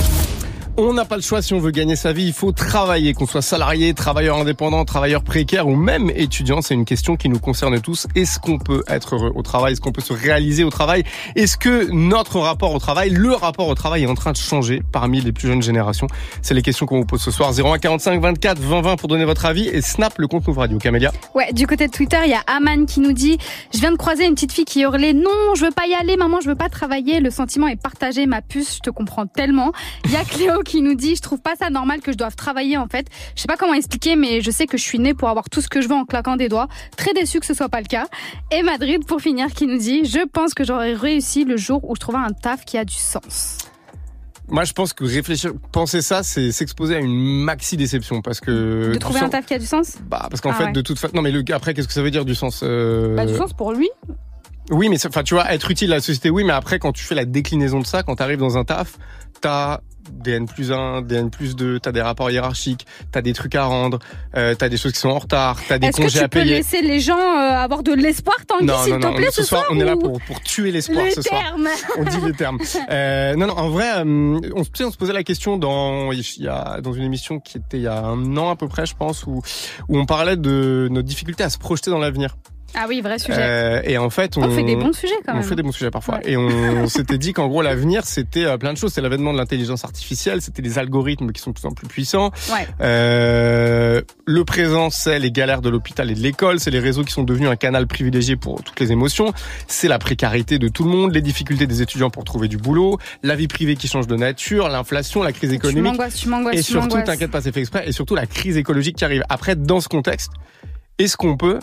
On n'a pas le choix si on veut gagner sa vie, il faut travailler, qu'on soit salarié, travailleur indépendant, travailleur précaire ou même étudiant. C'est une question qui nous concerne tous. Est-ce qu'on peut être heureux au travail? Est-ce qu'on peut se réaliser au travail? Est-ce que notre rapport au travail, le rapport au travail est en train de changer parmi les plus jeunes générations? C'est les questions qu'on vous pose ce soir. 01 45 24 20 20 pour donner votre avis et Snap le compte Move Radio. Camélia? Ouais, du côté de Twitter, il y a Aman qui nous dit Je viens de croiser une petite fille qui hurlait Non, je veux pas y aller, maman, je veux pas travailler. Le sentiment est partagé, ma puce, je te comprends tellement. Il y a Cléo qui nous dit Je trouve pas ça normal que je doive travailler en fait. Je sais pas comment expliquer, mais je sais que je suis née pour avoir tout ce que je veux en claquant des doigts. Très déçu que ce soit pas le cas. Et Madrid, pour finir, qui nous dit Je pense que j'aurais réussi le jour où je trouvais un taf qui a du sens. Moi, je pense que réfléchir, penser ça, c'est s'exposer à une maxi déception parce que De trouver un taf qui a du sens? Bah, parce qu'en Ah fait, ouais. de toute façon, non mais le, après, qu'est-ce que ça veut dire du sens euh, Bah, du sens pour lui. Oui, mais enfin, tu vois, être utile à la société, oui, mais après, quand tu fais la déclinaison de ça, quand tu arrives dans un taf, t'as des N plus 1, des N plus 2, t'as des rapports hiérarchiques, t'as des trucs à rendre, euh, t'as des choses qui sont en retard, t'as des Est-ce que congés tu à peux payer. laisser les gens euh, avoir de l'espoir, Tanguy, s'il te plaît, ce soir, on est là ou- pour, pour tuer l'espoir Les ce soir. On dit les termes. Euh, non, non, en vrai, euh, on, se- tu sais, on se posait la question dans, il y a, dans une émission qui était il y a un an à peu près, je pense, où, où on parlait de notre difficulté à se projeter dans l'avenir. Ah oui, vrai sujet. Euh, et en fait, on, On fait des bons sujets, quand On même. fait des bons sujets parfois. Et on s'était dit qu'en gros, l'avenir, c'était euh, plein de choses. C'est l'avènement de l'intelligence artificielle, c'était les algorithmes qui sont de plus en plus puissants. Ouais. Euh, le présent, c'est les galères de l'hôpital et de l'école. C'est les réseaux qui sont devenus un canal privilégié pour toutes les émotions. C'est la précarité de tout le monde, les difficultés des étudiants pour trouver du boulot, la vie privée qui change de nature, l'inflation, la crise Tu économique. tu m'angoisses, Et tu surtout, t'inquiète pas, c'est fait exprès. Et surtout, la crise écologique qui arrive. Après, dans ce contexte, est-ce qu'on peut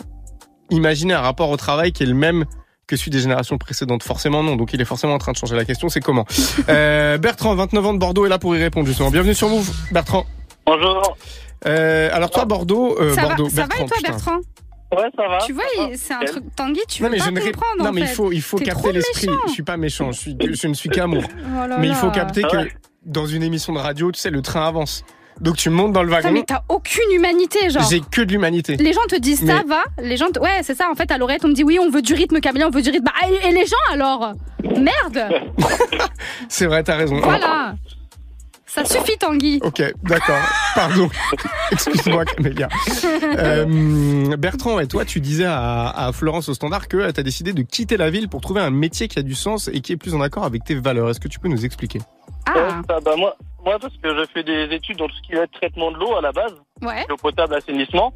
imaginer un rapport au travail qui est le même que celui des générations précédentes Forcément non, donc il est forcément en train de changer. La question c'est comment? Euh, Bertrand, 29 ans de Bordeaux, est là pour y répondre justement. Bienvenue sur Move, Bertrand. Bonjour. Euh, alors toi, Bordeaux, euh, ça Bordeaux, va, ça va et toi, putain. Bertrand? Ouais, ça va. Tu vois, c'est un truc Tanguy, tu Non veux mais pas je ne comprendre. non en mais il faut il faut capter l'esprit. méchant. Je suis pas méchant, je suis je ne suis qu'amour. Oh mais il faut capter Ah que dans une émission de radio, tu sais, le train avance. Donc tu montes dans le Putain, wagon. mais t'as aucune humanité, genre. J'ai que de l'humanité. Les gens te disent ça Mais- va, les gens te... ouais c'est ça en fait à l'oreille on me dit oui on veut du rythme Camélia on veut du rythme bah et, les gens alors? Merde C'est vrai, t'as raison. voilà ça suffit Tanguy Ok, d'accord. Pardon. Excuse-moi, Camélia. Euh, Bertrand, et toi, tu disais à, à Florence au standard que tu as décidé de quitter la ville pour trouver un métier qui a du sens et qui est plus en accord avec tes valeurs. Est-ce que tu peux nous expliquer? Ouais, ça, bah, moi, moi, parce que je fais des études dans tout ce qui être traitement de l'eau à la base, ouais l'eau potable, assainissement.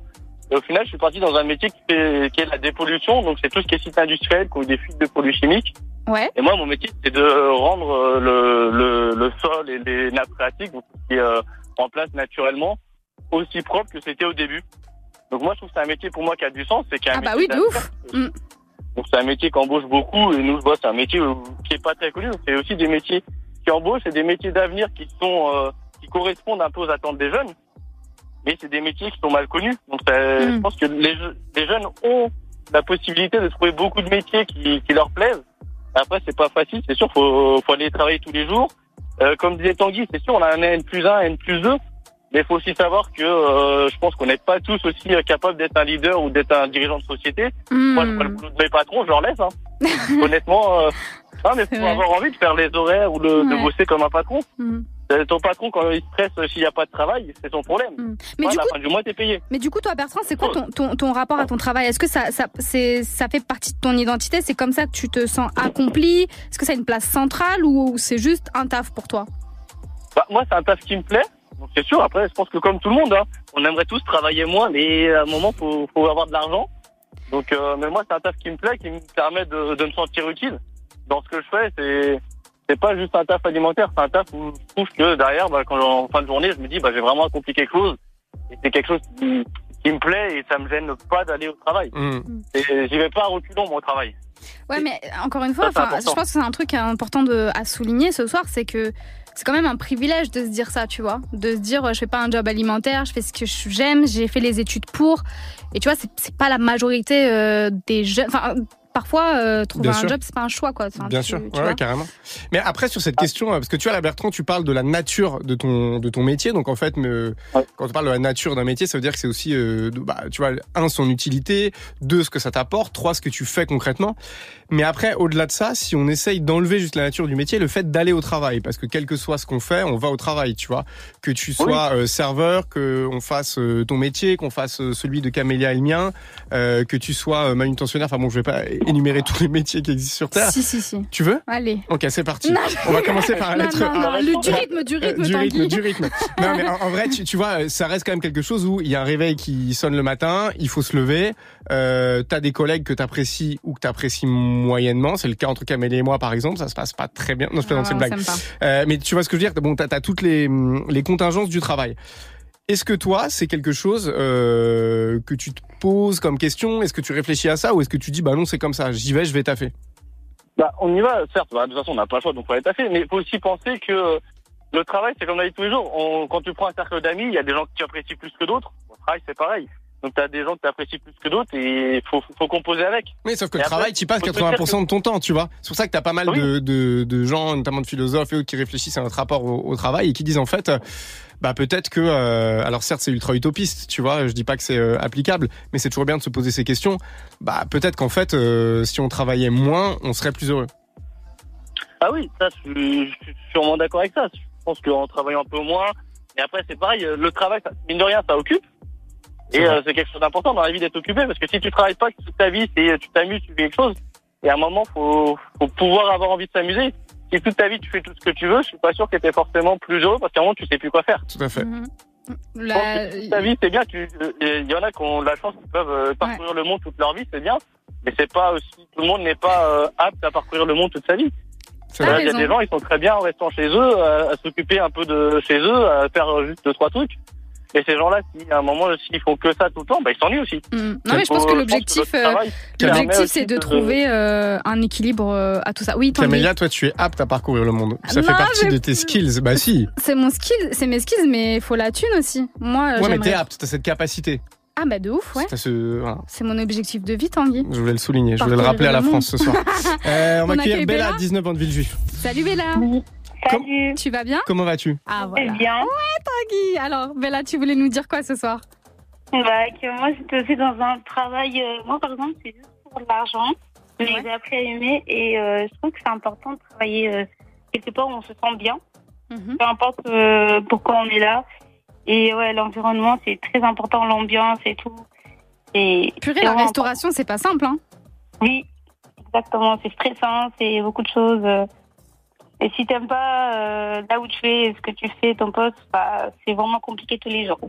Et au final, je suis parti dans un métier qui, fait, qui est la dépollution. Donc, c'est tout ce qui est site industriel, qui ont des fuites de produits chimiques. ouais Et moi, mon métier, c'est de rendre euh, le, le, le sol et les nappes phréatiques, qui est euh, en place naturellement, aussi propre que c'était au début. Donc, moi, je trouve que c'est un métier pour moi qui a du sens. C'est ah bah oui de ouf Mm. Donc c'est un métier qui embauche beaucoup et nous je c'est un métier qui est pas très connu. C'est aussi des métiers qui embauchent, c'est des métiers d'avenir qui sont euh, qui correspondent un peu aux attentes des jeunes. Mais c'est des métiers qui sont mal connus. Donc ça- Mm. je pense que les, je- les jeunes ont la possibilité de trouver beaucoup de métiers qui, qui leur plaisent. Après c'est pas facile, c'est sûr, faut faut aller travailler tous les jours. Euh, comme disait Tanguy, c'est sûr on a un N plus 1, N plus 2. Mais il faut aussi savoir que euh, je pense qu'on n'est pas tous aussi capables d'être un leader ou d'être un dirigeant de société. Mm. Moi, je vois le boulot de mes patrons, je leur laisse. Hein. Honnêtement, euh, non, mais faut vrai. avoir envie de faire les horaires ou de, bosser comme un patron. Mm. Euh, Ton patron, quand il stresse euh, s'il n'y a pas de travail, c'est son problème. Mais Ouais, du à la coup- fin du mois, t'es payé. mais du coup toi Bertrand c'est quoi ton, ton, ton rapport à ton travail? Est-ce que ça, ça, c'est, ça fait partie de ton identité? C'est comme ça que tu te sens accompli? Est-ce que ça a une place centrale ou, ou c'est juste un taf pour toi? Bah, moi, c'est un taf qui me plaît. Donc, c'est sûr. Après, je pense que comme tout le monde, hein, on aimerait tous travailler moins, mais à un moment, faut, faut avoir de l'argent. Donc, euh, mais moi, c'est un taf qui me plaît, qui me permet de, de me sentir utile. Dans ce que je fais, c'est c'est pas juste un taf alimentaire, c'est un taf où je trouve que derrière, bah, quand en fin de journée, je me dis, bah, j'ai vraiment accompli quelque chose. Et c'est quelque chose qui, qui me plaît et ça me gêne pas d'aller au travail. Mm. Et j'y vais pas à reculons, moi, au travail. Ouais, mais encore une fois, Ça, je pense que c'est un truc important de, à souligner ce soir, c'est que c'est quand même un privilège de se dire ça, tu vois, de se dire euh, je fais pas un job alimentaire, je fais ce que je- j'aime, j'ai fait les études pour, et tu vois, c'est- c'est pas la majorité euh, des jeunes. Enfin, parfois euh, trouver Bien un sûr. job, c'est pas un choix, quoi. Enfin, Bien tu- sûr, tu ouais, carrément. Mais après sur cette question, euh, parce que tu vois, là, Bertrand, tu parles de la nature de ton de ton métier. Donc en fait, me, quand on parle de la nature d'un métier, ça veut dire que c'est aussi, euh, bah, tu vois, un son utilité, deux ce que ça t'apporte, trois ce que tu fais concrètement. Mais après, au-delà de ça, si on essaye d'enlever juste la nature du métier, le fait d'aller au travail, parce que quel que soit ce qu'on fait, on va au travail, tu vois. Que tu sois euh, serveur, que on fasse euh, ton métier, qu'on fasse euh, celui de Camélia et le mien, euh, que tu sois euh, manutentionnaire. Enfin bon, je vais pas énumérer tous les métiers qui existent sur Terre. Si, si, si. Tu veux? Allez. Ok, c'est parti. Non, On va commencer par la non, lettre non, non, A. le- du rythme, du rythme, du rythme, du rythme. Non, mais en, en vrai, tu, tu vois, ça reste quand même quelque chose où il y a un réveil qui sonne le matin, il faut se lever. Euh, T'as des collègues que t'apprécies ou que t'apprécies moyennement. C'est le cas entre Camélie et moi, par exemple. Ça se passe pas très bien. Non, je plaisante, Ah, c'est une blague. Euh, mais tu vois ce que je veux dire? Bon, t'as as toutes les, les contingences du travail. Est-ce que toi, c'est quelque chose euh, que tu te poses comme question? Est-ce que tu réfléchis à ça? Ou est-ce que tu dis bah non, c'est comme ça, j'y vais, je vais taffer? Bah, on y va, certes. Bah, de toute façon, on n'a pas le choix, donc on va fait. Mais il faut aussi penser que le travail, c'est comme la vie tous les jours. Quand tu prends un cercle d'amis, il y a des gens qui apprécient plus que d'autres. Au travail, c'est pareil. Donc, tu as des gens qui t'apprécient plus que d'autres et il faut, faut composer avec. Oui, sauf que Et le après, travail, tu passes faut se dire 80% de ton temps, tu vois. C'est pour ça que t'as pas mal de, de, de gens, notamment de philosophes et autres, qui réfléchissent à notre rapport au, au travail et qui disent en fait, euh, bah peut-être que, euh, alors certes c'est ultra utopiste, tu vois, je dis pas que c'est euh, applicable, mais c'est toujours bien de se poser ces questions. Bah peut-être qu'en fait, euh, si on travaillait moins, on serait plus heureux. Ah oui, ça, je suis, je suis sûrement d'accord avec ça. Je pense qu'en travaillant un peu moins, et après, c'est pareil, euh, le travail, ça- mine de rien, ça occupe. Et euh, c'est quelque chose d'important dans la vie d'être occupé, parce que si tu travailles pas toute ta vie, c'est tu t'amuses, tu fais quelque chose. Et à un moment, faut, faut pouvoir avoir envie de s'amuser. Si toute ta vie tu fais tout ce que tu veux, je suis pas sûr que t'es forcément plus heureux, parce qu'à un moment, tu sais plus quoi faire. Tout à fait. Que toute ta vie, c'est bien. Tu- euh, Il y en a qui ont de la chance, qui peuvent euh, parcourir le monde toute leur vie, c'est bien. Mais c'est pas aussi, tout le monde n'est pas euh, apte à parcourir le monde toute sa vie. C'est Voilà, vrai. Il y a des gens, ils sont très bien en restant chez eux, à, à s'occuper un peu de chez eux, à faire euh, juste deux, trois trucs. Et ces gens-là, si à un moment, s'ils font que ça tout le temps, bah, ils s'ennuient aussi. Mm. Non, mais je pense que l'objectif, euh, l'objectif, c'est de de- trouver euh, un équilibre euh, à tout ça. Oui. Camélia, toi tu es apte à parcourir le monde. Ça fait partie mais- de tes skills. Bah si. C'est mon skill, c'est mes skills, mais il faut la thune aussi. Moi, Ouais, mais t'es apte, t'as cette capacité. Ah bah de ouf, ouais. T'as ce, voilà. C'est mon objectif de vie, Tanguy. Je voulais le souligner, je voulais le rappeler à la monde. France ce soir. Euh, on va accueillir Bella 19 ans de Villejuif. Salut Bella. Salut. Tu vas bien? Comment vas-tu? Ah voilà. bien. Ouais, Tanguy. Alors, Bella, tu voulais nous dire quoi ce soir? Bah, que moi, j'étais aussi dans un travail. euh, moi, par exemple, c'est juste pour de l'argent. Mais j'ai appris à aimer et euh, je trouve que c'est important de travailler euh, quelque part où on se sent bien. Mhm. Peu importe euh, pourquoi on est là. Et ouais, l'environnement, c'est très important, l'ambiance et tout. Et Purée, la restauration, c'est pas simple, hein Oui, exactement. C'est stressant, c'est beaucoup de choses. Et si t'aimes pas euh, là où tu fais, ce que tu fais, ton poste, bah, c'est vraiment compliqué tous les jours.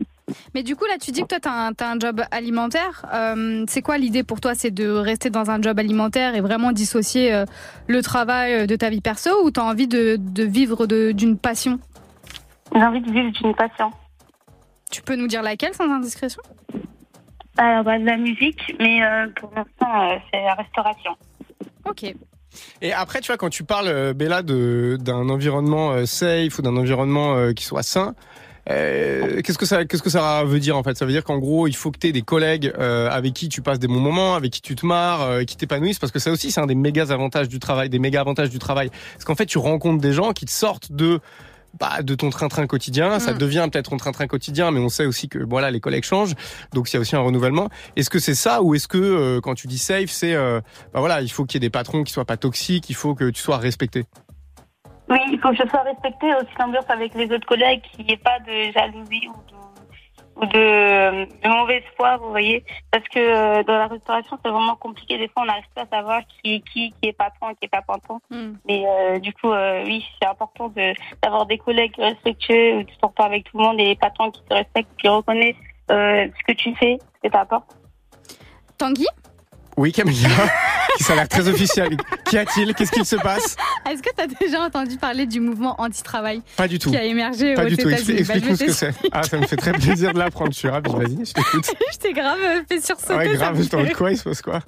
Mais du coup, là, tu dis que toi, t'as un, t'as un job alimentaire. Euh, c'est quoi l'idée pour toi? C'est de rester dans un job alimentaire et vraiment dissocier euh, le travail euh, de ta vie perso ou t'as envie de, de vivre d'une passion? J'ai envie de vivre d'une passion. Tu peux nous dire laquelle sans indiscrétion? Bah, de la musique, mais pour l'instant, c'est la restauration. Ok. Et après, tu vois, quand tu parles, euh, Bella, d'un environnement euh, safe ou d'un environnement euh, qui soit sain, qu'est-ce que ça, que ça veut dire en fait? Ça veut dire qu'en gros, il faut que tu aies des collègues avec qui tu passes des bons moments, avec qui tu te marres, qui t'épanouissent, parce que ça aussi, c'est un des méga avantages du travail, des méga avantages du travail. Parce qu'en fait, tu rencontres des gens qui te sortent de bah, de ton train-train quotidien, ça Mm. devient peut-être ton train-train quotidien, mais on sait aussi que voilà les collègues changent, donc il y a aussi un renouvellement. Est-ce que c'est ça ou est-ce que euh, quand tu dis safe, c'est euh, bah voilà, il faut qu'il y ait des patrons qui soient pas toxiques, il faut que tu sois respecté? Oui, il faut que je sois respectée aussi l'ambiance avec les autres collègues, qu'il n'y ait pas de jalousie ou de, ou de, de mauvaise foi, vous voyez. Parce que euh, dans la restauration, c'est vraiment compliqué. Des fois, on n'arrive pas à savoir qui est qui, qui est patron, qui est pas patron. Mais euh, du coup, euh, oui, c'est important de d'avoir des collègues respectueux, où tu pas avec tout le monde et des patrons qui te respectent, qui reconnaissent ce que tu fais, ce que tu apportes. Tanguy? Oui, Camélia. ça a l'air très officiel. Qu'y a-t-il? Qu'est-ce qu'il se passe? Est-ce que tu as déjà entendu parler du mouvement anti-travail Pas du tout. Qui a émergé Pas aux du tout. Bah, Explique-nous ce que c'est. Ah, ça me fait très plaisir de l'apprendre. Je suis ravi. Vas-y, je t'écoute. je t'ai grave euh, fait sursauter. Ouais, grave. Je t'en fait quoi? Il se passe quoi?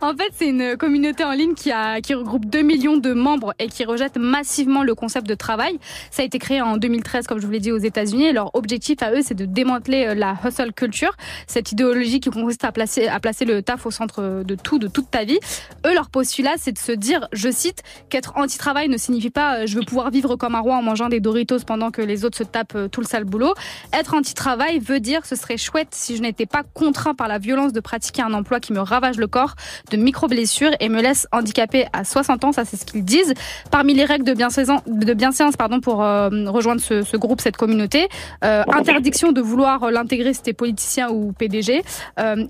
En fait, c'est une communauté en ligne qui, a, qui regroupe 2 millions de membres et qui rejette massivement le concept de travail. Ça a été créé en 2013, comme je vous l'ai dit, aux États-Unis. Leur objectif à eux, c'est de démanteler euh, la hustle culture, cette idéologie qui consiste à placer, à placer le taf au centre de tout, de toute ta vie. Eux, leur postulat, c'est de se dire, je cite, qu'être anti-travail ne signifie pas euh, je veux pouvoir vivre comme un roi en mangeant des Doritos pendant que les autres se tapent euh, tout le sale boulot. Être anti-travail veut dire ce serait chouette si je n'étais pas contraint par la violence de pratiquer un emploi qui me ravage le corps, de micro-blessures et me laisse handicapé à 60 ans, ça c'est ce qu'ils disent. Parmi les règles de bienséance, de pardon, pour euh, rejoindre ce, groupe, cette communauté, interdiction de vouloir l'intégrer si t'es politicien ou PDG.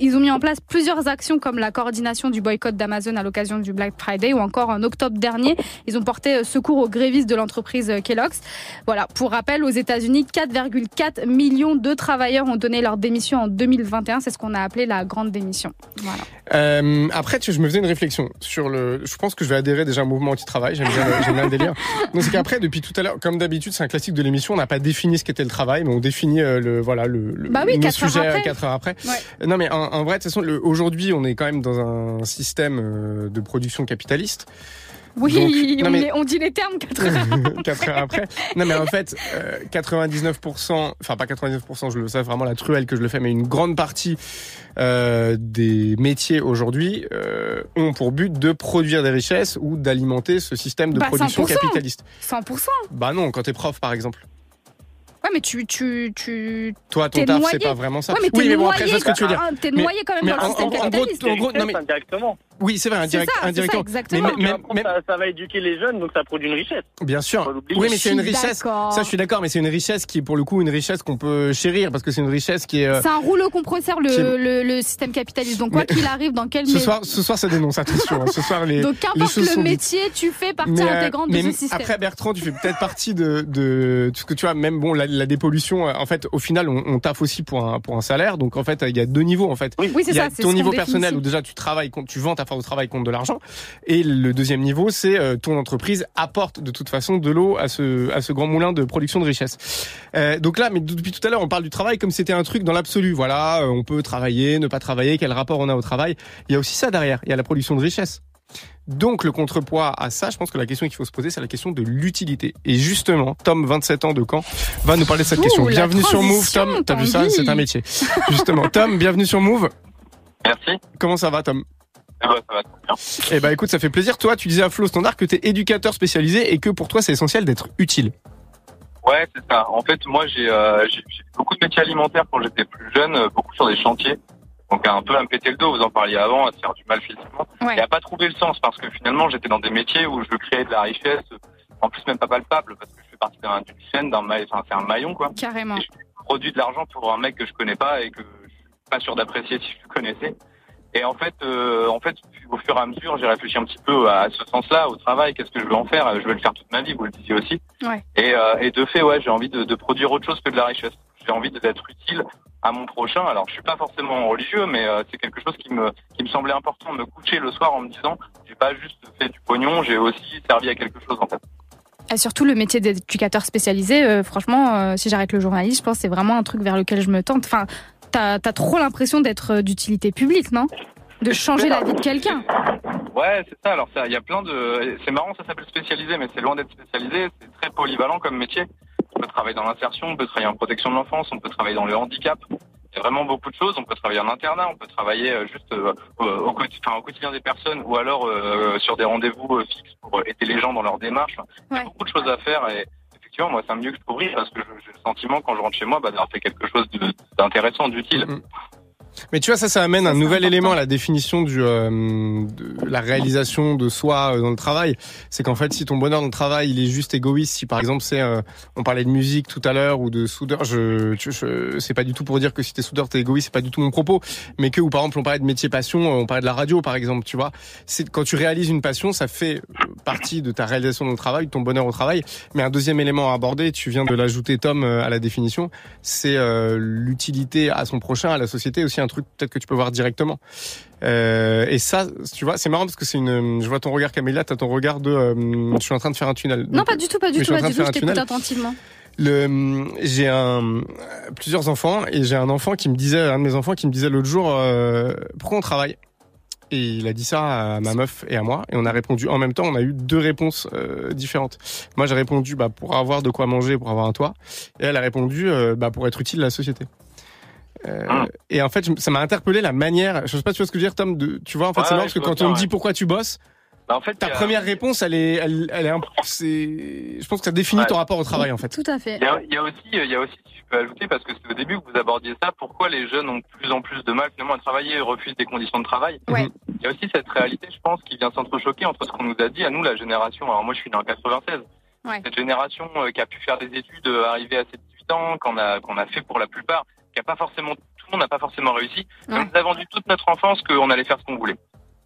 Ils ont mis en place plusieurs actions comme la coordination du boycott d'Amazon à l'occasion du Black Friday ou encore en octobre dernier, ils ont porté secours aux grévistes de l'entreprise Kellogg's. Voilà, pour rappel, aux États-Unis, 4,4 millions de travailleurs ont donné leur démission en 2021, c'est ce qu'on a appelé la grande démission. Voilà. Euh, après, tu, je me faisais une réflexion sur le. Je pense que je vais adhérer déjà au mouvement anti-travail. J'aime bien, le- j'aime bien le délire. Donc c'est qu'après, depuis tout à l'heure, comme d'habitude, c'est un classique de l'émission. On n'a pas défini ce qu'était le travail, mais on définit euh, le voilà le, Bah oui, nos quatre heures sujets après. 4 heures après. Ouais. Non, mais en, en vrai, de toute façon, le- aujourd'hui, on est quand même dans un système euh, de production capitaliste. Oui, Donc, on, mais- on dit les termes 4 heures. 4 heures après. Non, mais en fait, euh, 99%, enfin pas 99%, je le sais vraiment la truelle que je le fais, mais une grande partie euh, des métiers aujourd'hui euh, ont pour but de produire des richesses ou d'alimenter ce système de Bah, production 100%. capitaliste. 100%. Bah non, quand t'es prof par exemple. Ouais, mais tu, tu, tu, Toi, ton taf, c'est pas vraiment ça. Ouais, mais oui, mais bon, noyé, après, vois ce que tu veux dire. ah, T'es noyé quand même mais dans le en- système en- en gros, capitaliste. en gros, non, mais- indirectement. Oui, c'est vrai, ça, ça, indirectement. exactement. Mais, mais- ça, ça va éduquer les jeunes, donc ça produit une richesse. Bien sûr. Oui, mais c'est une richesse. Ça, je suis d'accord, mais c'est une richesse qui est pour le coup une richesse qu'on peut chérir parce que c'est une richesse qui est. euh, C'est un rouleau compresseur le, le, le système capitaliste. Donc quoi qu'il arrive, dans quel Ce soir, ce soir, ça dénonce. Attention, hein. ce soir, les, donc qu'importe le dites. métier, tu fais partie Mais, euh, intégrante mais de ce système. Après Bertrand, tu fais peut-être partie de, de tout ce que tu vois. Même bon, la, la dépollution. euh, En fait, au final, on, on taffe aussi pour un pour un salaire. Donc en fait, il y a deux niveaux. En fait, Oui, c'est il y a ça, c'est ton niveau personnel où déjà tu travailles, tu vends ta force de travail contre de l'argent. Et le deuxième niveau, c'est euh, ton entreprise apporte de toute façon de l'eau à ce à ce grand moulin de production de richesse. Euh, donc là, mais depuis tout à l'heure, on parle du travail comme c'était un truc dans l'absolu. Voilà, euh, on peut travailler, ne pas travailler, quel rapport on a au travail. Il y a aussi ça derrière. Il y a la production de richesse. Donc le contrepoids à ça, je pense que la question qu'il faut se poser, c'est la question de l'utilité. Et justement, Tom, 27 ans de Caen, va nous parler de cette Ouh, question. Bienvenue sur Move, Tom. T'as vu ça? C'est un métier. Justement, Tom, bienvenue sur Move. Merci. Comment ça va, Tom? Eh ben, ça va très bien. Eh ben, écoute, ça fait plaisir. Toi, tu disais à Flo Standard que t'es éducateur spécialisé et que pour toi, c'est essentiel d'être utile. Ouais, c'est ça. En fait, moi, j'ai euh, j'ai j'ai fait beaucoup de métiers alimentaires quand j'étais plus jeune, euh, beaucoup sur des chantiers. Donc un peu à me péter le dos, vous en parliez avant, à se faire du mal physiquement. Ouais. Et à pas trouver le sens parce que finalement, j'étais dans des métiers où je créais de la richesse, en plus même pas palpable parce que je fais partie d'un- d'une chaîne, d'un maillon, enfin, c'est un maillon quoi. Carrément. produit de l'argent pour un mec que je connais pas et que je suis pas sûr d'apprécier si je le connaissais. Et en fait, euh, en fait, au fur et à mesure, j'ai réfléchi un petit peu à ce sens-là, au travail, qu'est-ce que je veux en faire Je veux le faire toute ma vie, vous le disiez aussi. Ouais. Et, euh, et de fait, ouais, j'ai envie de, de produire autre chose que de la richesse. J'ai envie d'être utile à mon prochain. Alors, je suis pas forcément religieux, mais euh, c'est quelque chose qui me qui me semblait important de me coucher le soir en me disant, j'ai pas juste fait du pognon, j'ai aussi servi à quelque chose en fait. Et surtout le métier d'éducateur spécialisé, euh, franchement, euh, si j'arrête le journalisme, je pense que c'est vraiment un truc vers lequel je me tente. Enfin, t'as as trop l'impression d'être euh, d'utilité publique, non? De changer la vie de quelqu'un. Ouais, c'est ça. Alors il y a plein de. C'est marrant, ça s'appelle spécialisé, mais c'est loin d'être spécialisé. C'est très polyvalent comme métier. On peut travailler dans l'insertion, on peut travailler en protection de l'enfance, on peut travailler dans le handicap. Il y a vraiment beaucoup de choses. On peut travailler en internat, on peut travailler euh, juste euh, au, quotidien, des personnes, ou alors sur des rendez-vous fixes pour aider les gens dans leur démarche. Il y a beaucoup de choses à faire et moi, c'est un milieu que je trouve parce que j'ai le sentiment quand je rentre chez moi bah, d'avoir fait quelque chose d'intéressant, d'utile. Mais tu vois, ça, ça amène un nouvel élément à la définition du, euh, de la réalisation de soi euh, dans le travail. C'est qu'en fait, si ton bonheur dans le travail, il est juste égoïste, si par exemple c'est, euh, on parlait de musique tout à l'heure ou de soudeur, je, je, je- c'est pas du tout pour dire que si t'es soudeur t'es égoïste, c'est pas du tout mon propos, mais que ou par exemple on parlait de métier passion, euh, on parlait de la radio par exemple, tu vois. C'est quand tu réalises une passion, ça fait euh, partie de ta réalisation dans le travail, de ton bonheur au travail. Mais un deuxième élément à aborder, tu viens de l'ajouter Tom à la définition, c'est euh, l'utilité à son prochain, à la société, aussi un truc peut-être que tu peux voir directement. Euh, et ça, tu vois, c'est marrant parce que c'est une. Je vois ton regard, Camélia, t'as ton regard de. euh, je suis en train de faire un tunnel. Non, pas du tout, pas du tout, pas du tout. Je t'écoute attentivement. Le, j'ai un plusieurs enfants et j'ai un enfant qui me disait, un de mes enfants qui me disait l'autre jour, euh, pourquoi on travaille? Et il a dit ça à ma meuf et à moi et on a répondu en même temps. On a eu deux réponses euh, différentes. Moi j'ai répondu bah pour avoir de quoi manger, pour avoir un toit, et elle a répondu euh, bah pour être utile à la société. Euh, Et en fait, ça m'a interpellé la manière. Je sais pas, tu vois ce que je veux dire, Tom. De, tu vois, en fait, Ouais, c'est marrant parce que quand on me dit pourquoi tu bosses, Bah, en fait, ta première réponse, elle est, elle, elle est. Je pense que ça définit Ouais. ton rapport au travail, en fait. Tout à fait. Il y, a, il y a aussi, il y a aussi, si je peux ajouter, parce que c'est au début que vous abordiez ça, pourquoi les jeunes ont de plus en plus de mal finalement à travailler et refusent des conditions de travail. Ouais. Il y a aussi cette réalité, je pense, qui vient s'entrechoquer entre ce qu'on nous a dit à nous, la génération. Alors moi, je suis né en 96. Ouais. Cette génération euh, qui a pu faire des études, euh, arriver à ses 18 ans, qu'on a, qu'on a fait pour la plupart, qui a pas forcément, tout le monde n'a pas forcément réussi. Ouais. On nous a vendu toute notre enfance qu'on allait faire ce qu'on voulait,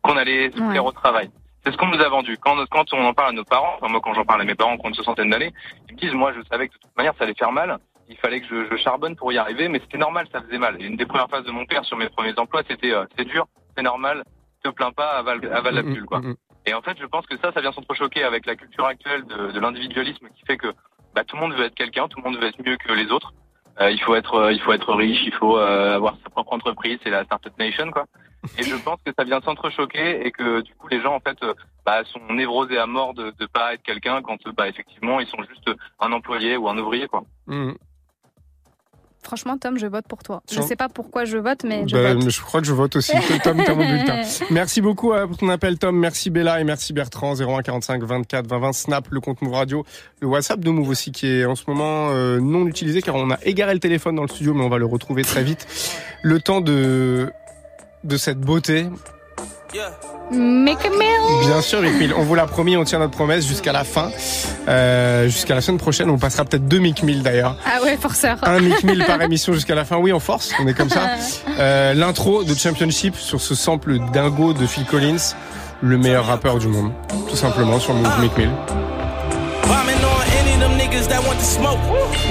qu'on allait se Ouais. faire au travail. C'est ce qu'on nous a vendu. Quand, quand on en parle à nos parents, enfin moi quand j'en parle à mes parents qui ont une soixantaine d'années, ils me disent, moi je savais que de toute manière ça allait faire mal, il fallait que je, je charbonne pour y arriver, mais c'était normal, ça faisait mal. Et une des premières phases de mon père sur mes premiers emplois, c'était euh, c'est dur, c'est normal, te plains pas, avale, avale la pilule. Quoi. Et en fait, je pense que ça, ça vient s'entrechoquer avec la culture actuelle de, de l'individualisme qui fait que bah, tout le monde veut être quelqu'un, tout le monde veut être mieux que les autres. Euh, il faut être, euh, il faut être riche, il faut euh, avoir sa propre entreprise, c'est la startup nation, quoi. Et je pense que ça vient s'entrechoquer et que du coup les gens en fait euh, bah, sont névrosés à mort de ne pas être quelqu'un quand bah, effectivement ils sont juste un employé ou un ouvrier, quoi. Mhm. Franchement, Tom, je vote pour toi. Je Tiens. sais pas pourquoi je vote, mais je Bah, vote. je crois que je vote aussi. Tom, t'as mon bulletin. Merci beaucoup euh, pour ton appel, Tom. Merci Bella et merci Bertrand. 01 45 24 20 20 Snap, le compte Move Radio, le WhatsApp de Move aussi qui est en ce moment euh, non utilisé car on a égaré le téléphone dans le studio, mais on va le retrouver très vite. Le temps de de cette beauté. Make a meal. Bien sûr, Mick Mill. On vous l'a promis, on tient notre promesse jusqu'à la fin, euh, jusqu'à la semaine prochaine. On passera peut-être deux Mick Mill d'ailleurs. Ah ouais, forceur. Un Mick Mill par émission jusqu'à la fin. Oui, on force, on est comme ça. Euh, L'intro de Championship sur ce sample dingo de Phil Collins, le meilleur rappeur du monde. Tout simplement sur Move Mick Mill.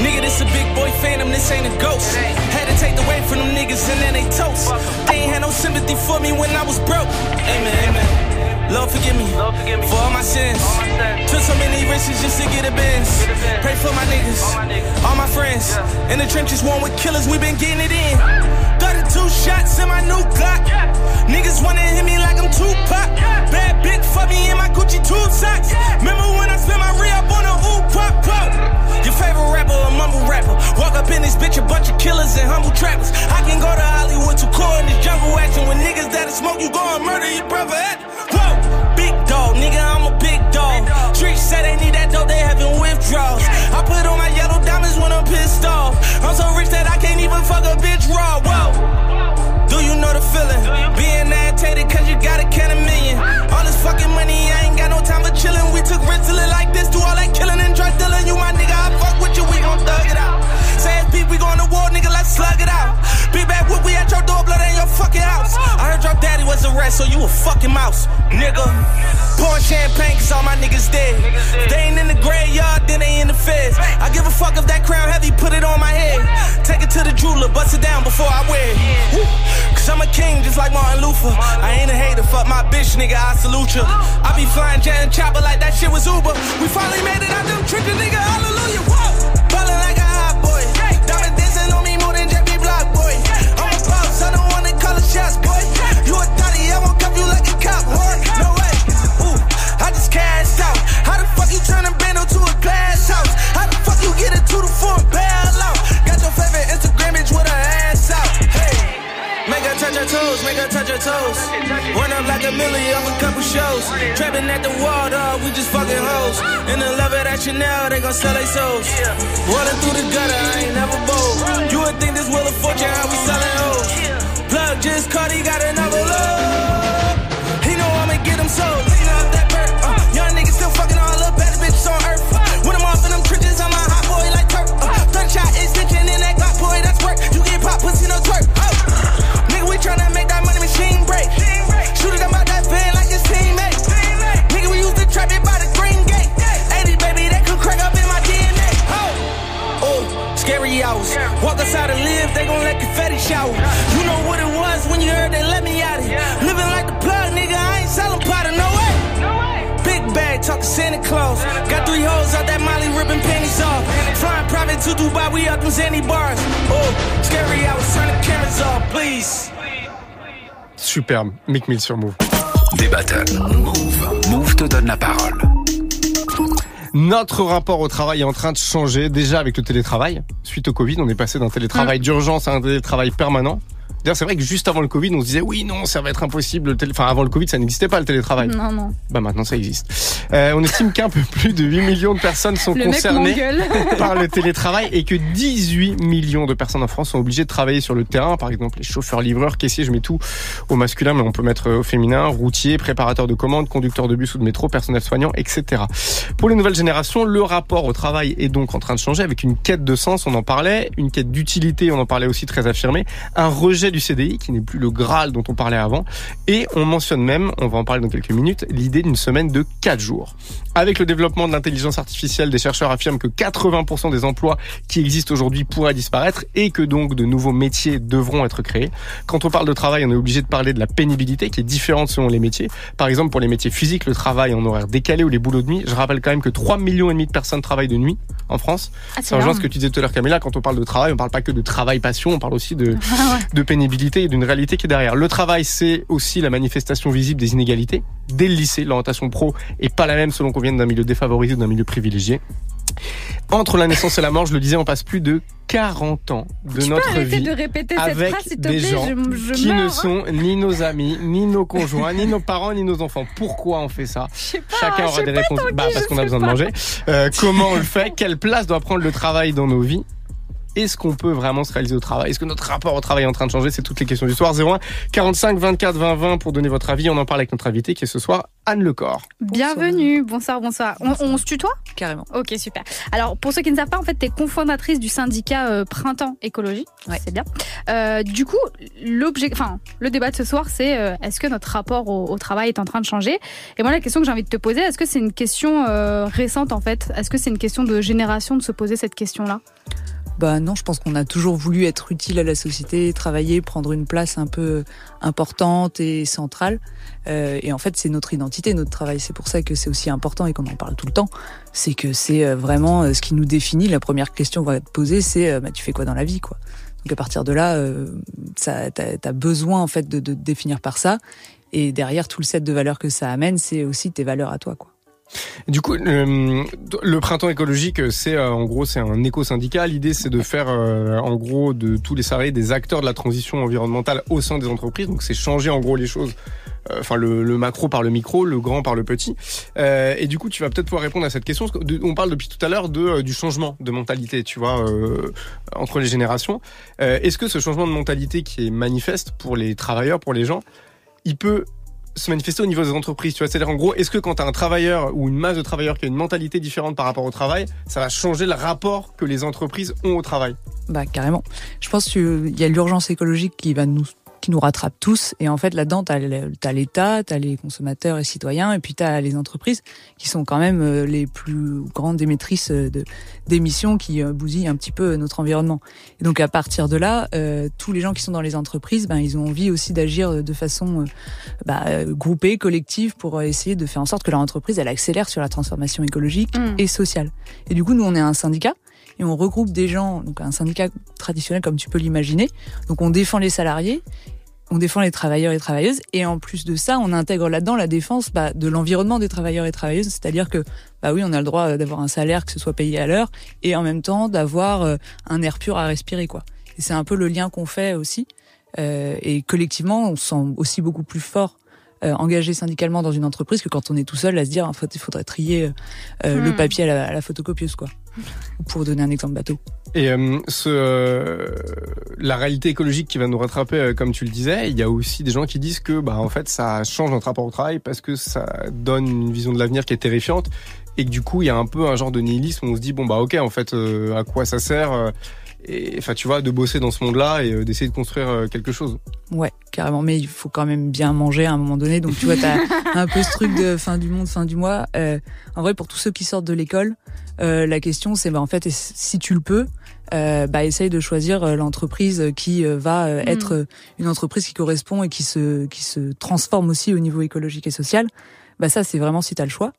Nigga, this a big boy phantom, this ain't a ghost. Take the weight from them niggas and then they toast. They ain't had no sympathy for me when I was broke. Amen, amen. Lord forgive me, for all my sins. Took so many risks just to get a Benz. Pray for my niggas, all my friends. In the trenches, one with killers, we been getting it in. 32 shots in my new Glock. Niggas wanna hit me like I'm Tupac. Bad bitch fuck me in my Gucci two socks. Remember when I spent my re-up on a ooh pop pop? Your favorite rapper, a mumble rapper. Walk up in this bitch, a bunch of killers and humble trappers. I can go to Hollywood to core in this jungle action. With niggas that'll smoke, you go and murder your brother. At. Whoa, big dog, nigga, I'm a big dog. Streets say they need that dope, they having withdrawals. I put on my yellow fucking house. I heard your daddy was a rat, so you a fucking mouse, nigga. Pouring champagne cause all my niggas dead. They ain't in the graveyard, then they in the feds. I give a fuck if that crown heavy, put it on my head. Take it to the jeweler, bust it down before I wear it. Cause I'm a king just like Martin Luther. I ain't a hater, fuck my bitch, nigga, I salute ya. I be flying jet and chopper like that shit was Uber. We finally made it out them trenches, nigga, hallelujah. Whoa. How the fuck you turn a bando to a glass house? How the fuck you get it to four bail out? Got your favorite Instagram bitch with her ass out. Hey. Make her touch her toes, make her touch her toes. Run up like a million off a couple shows. Trapping at the wall, dog, we just fucking hoes. In the love of that Chanel, they gon' sell their souls. Rolling through the gutter, I ain't never bold. You would think this will of Fortune, how we selling hoes. Plug just caught, he got another load. He know I'ma get him sold. On earth. When I'm off in them trenches, I'm a hot boy like Turk. Uh, gunshot extension in that Glock boy, that's work. You get pop, pussy, no twerk. Oh. Nigga, we tryna make that money machine break. Shoot it about that van like his teammate. Nigga, we used to trap it by the green gate. 80, baby, that could crack up in my DNA. Oh, oh scary hours. Walk outside and live, they gon' let confetti shower. You know what it was. Talk to Santa Claus. Got three hoes out that Molly ripping panties off. Flying private to Dubai, we up them Zanny bars. Oh, scary hours, turn the cameras off, please. Superbe. Mick Mill sur Move. Des battles. Move. Move te donne la parole. Notre rapport au travail est en train de changer déjà avec le télétravail. Suite au Covid, on est passé d'un télétravail d'urgence à un télétravail permanent. D'ailleurs, c'est vrai que juste avant le Covid, on se disait oui, non, ça va être impossible. Le télé... Enfin, avant le Covid, ça n'existait pas le télétravail. Non, non. Bah maintenant, ça existe. Euh, on estime qu'un peu plus de 8 millions de personnes sont Le concernées par le télétravail et que 18 millions de personnes en France sont obligées de travailler sur le terrain. Par exemple, les chauffeurs, livreurs, caissiers, je mets tout au masculin, mais on peut mettre au féminin, routier, préparateur de commandes, conducteur de bus ou de métro, personnel soignant, etc. Pour les nouvelles générations, le rapport au travail est donc en train de changer avec une quête de sens, on en parlait, une quête d'utilité, on en parlait aussi très affirmée, un rejet du CDI qui n'est plus le Graal dont on parlait avant, et on mentionne même, on va en parler dans quelques minutes, l'idée d'une semaine de 4 jours. Avec le développement de l'intelligence artificielle, des chercheurs affirment que 80% des emplois qui existent aujourd'hui pourraient disparaître et que donc de nouveaux métiers devront être créés. Quand on parle de travail, on est obligé de parler de la pénibilité qui est différente selon les métiers. Par exemple, pour les métiers physiques, le travail en horaire décalé ou les boulots de nuit, je rappelle quand même que 3 millions et demi de personnes travaillent de nuit en France. Ah, c'est ce que tu disais tout à l'heure Camilla, quand on parle de travail, on parle pas que de travail passion, on parle aussi de de pénibilité et d'une réalité qui est derrière. Le travail, c'est aussi la manifestation visible des inégalités. Dès le lycée, l'orientation pro est pas la même selon qu'on vienne d'un milieu défavorisé ou d'un milieu privilégié. Entre la naissance et la mort, je le disais, on passe plus de 40 ans de Tu notre vie de répéter cette avec phrase, s'il te des plaît gens Je- je qui ne meurs, hein. sont ni nos amis, ni nos conjoints, ni nos parents, ni nos enfants. Pourquoi on fait ça Chacun aura des réponses. Bah, parce qu'on a besoin de manger. Euh, comment on le fait? Quelle place doit prendre le travail dans nos vies? Est-ce qu'on peut vraiment se réaliser au travail? Est-ce que notre rapport au travail est en train de changer? C'est toutes les questions du soir. 01 45 24 20 20 pour donner votre avis. On en parle avec notre invité qui est ce soir Anne Lecor. Bienvenue, bonsoir, bonsoir. On, on se tutoie? Carrément. Ok, super. Alors, pour ceux qui ne savent pas, en fait, tu es cofondatrice du syndicat euh, Printemps Écologie. C'est bien. Euh, du coup, l'objet, enfin, le débat de ce soir, c'est euh, est-ce que notre rapport au, au travail est en train de changer? Et moi, la question que j'ai envie de te poser, est-ce que c'est une question euh, récente, en fait? Est-ce que c'est une question de génération de se poser cette question-là? Bah non, je pense qu'on a toujours voulu être utile à la société, travailler, prendre une place un peu importante et centrale. Euh, et en fait, c'est notre identité, notre travail. C'est pour ça que c'est aussi important et qu'on en parle tout le temps. C'est que c'est euh, vraiment euh, ce qui nous définit. La première question qu'on va te poser, c'est euh, bah, tu fais quoi dans la vie, quoi? Donc à partir de là, euh, t'as, t'as besoin en fait de, de te définir par ça. Et derrière tout le set de valeurs que ça amène, c'est aussi tes valeurs à toi, quoi. Du coup, le printemps écologique, c'est euh, en gros c'est un éco-syndicat. L'idée, c'est de faire euh, en gros de tous les salariés des acteurs de la transition environnementale au sein des entreprises. Donc c'est changer en gros les choses. Euh, Enfin, le, macro par le micro, le grand par le petit. Et du coup, tu vas peut-être pouvoir répondre à cette question. on parle depuis tout à l'heure du changement de mentalité, tu vois, entre les générations. Est-ce que ce changement de mentalité qui est manifeste pour les travailleurs, pour les gens, il peut se manifester au niveau des entreprises. Tu vois, c'est-à-dire en gros, est-ce que quand tu un travailleur ou une masse de travailleurs qui a une mentalité différente par rapport au travail, ça va changer le rapport que les entreprises ont au travail? Bah carrément. Je pense qu'il y a l'urgence écologique qui va nous qui nous rattrape tous et en fait là-dedans t'as l'État, t'as les consommateurs et citoyens et puis t'as les entreprises qui sont quand même euh, les plus grandes émettrices euh, d'émissions qui euh, bousillent un petit peu notre environnement. Et donc à partir de là, euh, tous les gens qui sont dans les entreprises, ben ils ont envie aussi d'agir de façon euh, bah, groupée, collective pour essayer de faire en sorte que leur entreprise elle accélère sur la transformation écologique et sociale. Et du coup nous on est un syndicat et on regroupe des gens, donc un syndicat traditionnel comme tu peux l'imaginer. Donc on défend les salariés, on défend les travailleurs et travailleuses, et en plus de ça, on intègre là-dedans la défense bah, de l'environnement des travailleurs et travailleuses, c'est-à-dire que bah oui, on a le droit d'avoir un salaire que ce soit payé à l'heure, et en même temps d'avoir euh, un air pur à respirer, quoi. C'est un peu le lien qu'on fait aussi, Euh, et collectivement, on se sent aussi beaucoup plus fort. Euh, engagé syndicalement dans une entreprise que quand on est tout seul à se dire en fait il faudrait trier euh, le Hmm. papier à la, à la photocopieuse quoi pour donner un exemple bateau Et euh, ce, euh, la réalité écologique qui va nous rattraper, euh, comme tu le disais, il y a aussi des gens qui disent que, bah, en fait, ça change notre rapport au travail parce que ça donne une vision de l'avenir qui est terrifiante et que du coup, il y a un peu un genre de nihilisme où on se dit, bon, bah, ok, en fait, euh, à quoi ça sert euh, Et enfin, tu vois, de bosser dans ce monde-là et euh, d'essayer de construire euh, quelque chose. Ouais, carrément. Mais il faut quand même bien manger à un moment donné. Donc tu vois, t'as un peu ce truc de fin du monde, fin du mois. Euh, en vrai, pour tous ceux qui sortent de l'école, euh, la question c'est, bah en fait, si tu le peux, euh, bah essaye de choisir euh, l'entreprise qui va Mm. être une entreprise qui correspond et qui se qui se transforme aussi au niveau écologique et social. Bah ça, c'est vraiment si t'as le choix.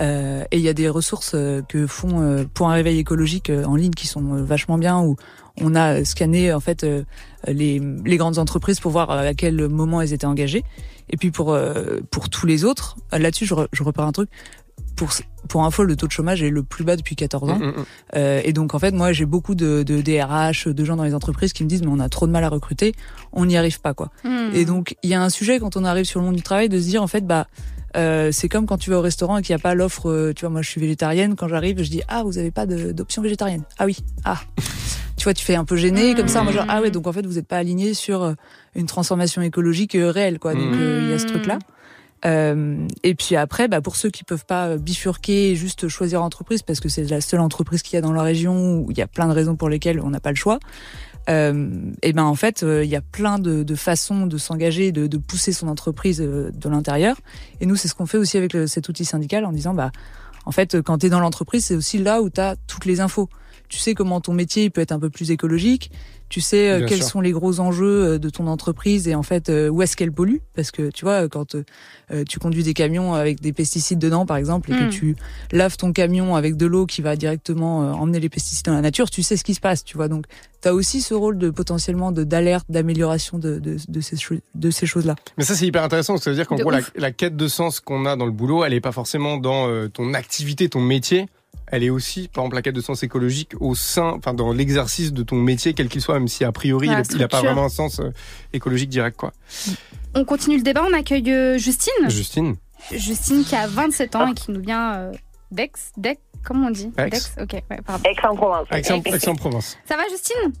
Euh, et il y a des ressources euh, que font euh, pour un réveil écologique euh, en ligne qui sont euh, vachement bien où on a scanné en fait euh, les, les grandes entreprises pour voir à quel moment elles étaient engagées. Et puis pour euh, pour tous les autres, là-dessus je, re- je repars un truc. Pour pour info, le taux de chômage est le plus bas depuis 14 ans. Mm, mm, mm. Euh, et donc en fait, moi j'ai beaucoup de, de DRH, de gens dans les entreprises qui me disent mais on a trop de mal à recruter, on n'y arrive pas quoi. Et donc il y a un sujet quand on arrive sur le monde du travail de se dire en fait bah euh, c'est comme quand tu vas au restaurant et qu'il n'y a pas l'offre, euh, tu vois, moi je suis végétarienne, quand j'arrive, je dis ah vous avez pas d'option végétarienne. Ah oui, ah. tu vois, tu fais un peu gêné comme ça, moi genre ah ouais donc en fait vous n'êtes pas aligné sur euh, une transformation écologique réelle quoi. Donc euh, il y a ce truc là. Euh, et puis après, bah, pour ceux qui peuvent pas bifurquer et juste choisir entreprise parce que c'est la seule entreprise qu'il y a dans la région où il y a plein de raisons pour lesquelles on n'a pas le choix. Euh, et ben en fait, euh, il y a plein de, de façons de s'engager, de, de pousser son entreprise euh, de l'intérieur. Et nous, c'est ce qu'on fait aussi avec cet outil syndical en disant bah en fait, quand tu es dans l'entreprise, c'est aussi là où tu as toutes les infos. Tu sais comment ton métier il peut être un peu plus écologique. Tu sais euh, quels sûr. sont les gros enjeux euh, de ton entreprise et en fait euh, où est-ce qu'elle pollue? Parce que tu vois, quand euh, tu conduis des camions avec des pesticides dedans, par exemple, et que tu laves ton camion avec de l'eau qui va directement euh, emmener les pesticides dans la nature, tu sais ce qui se passe. Tu vois, donc tu as aussi ce rôle de potentiellement de d'alerte, d'amélioration de, de, de ces, de ces choses-là. Mais ça, c'est hyper intéressant. parce que Ça veut dire qu'en gros, la, la quête de sens qu'on a dans le boulot, elle est pas forcément dans euh, ton activité, ton métier. Elle est aussi, par exemple, la quête de sens écologique au sein, enfin, dans l'exercice de ton métier, quel qu'il soit, même si a priori, La il n'a pas vraiment un sens euh, écologique direct, quoi. On continue le débat, on accueille euh, Justine. Justine. Justine qui a 27 ans et qui nous vient d'Aix. D'Aix, comment on dit Aix. ok, ouais, pardon. Aix-en-Provence. Aix-en- Aix-en-Provence. Ça va Justine?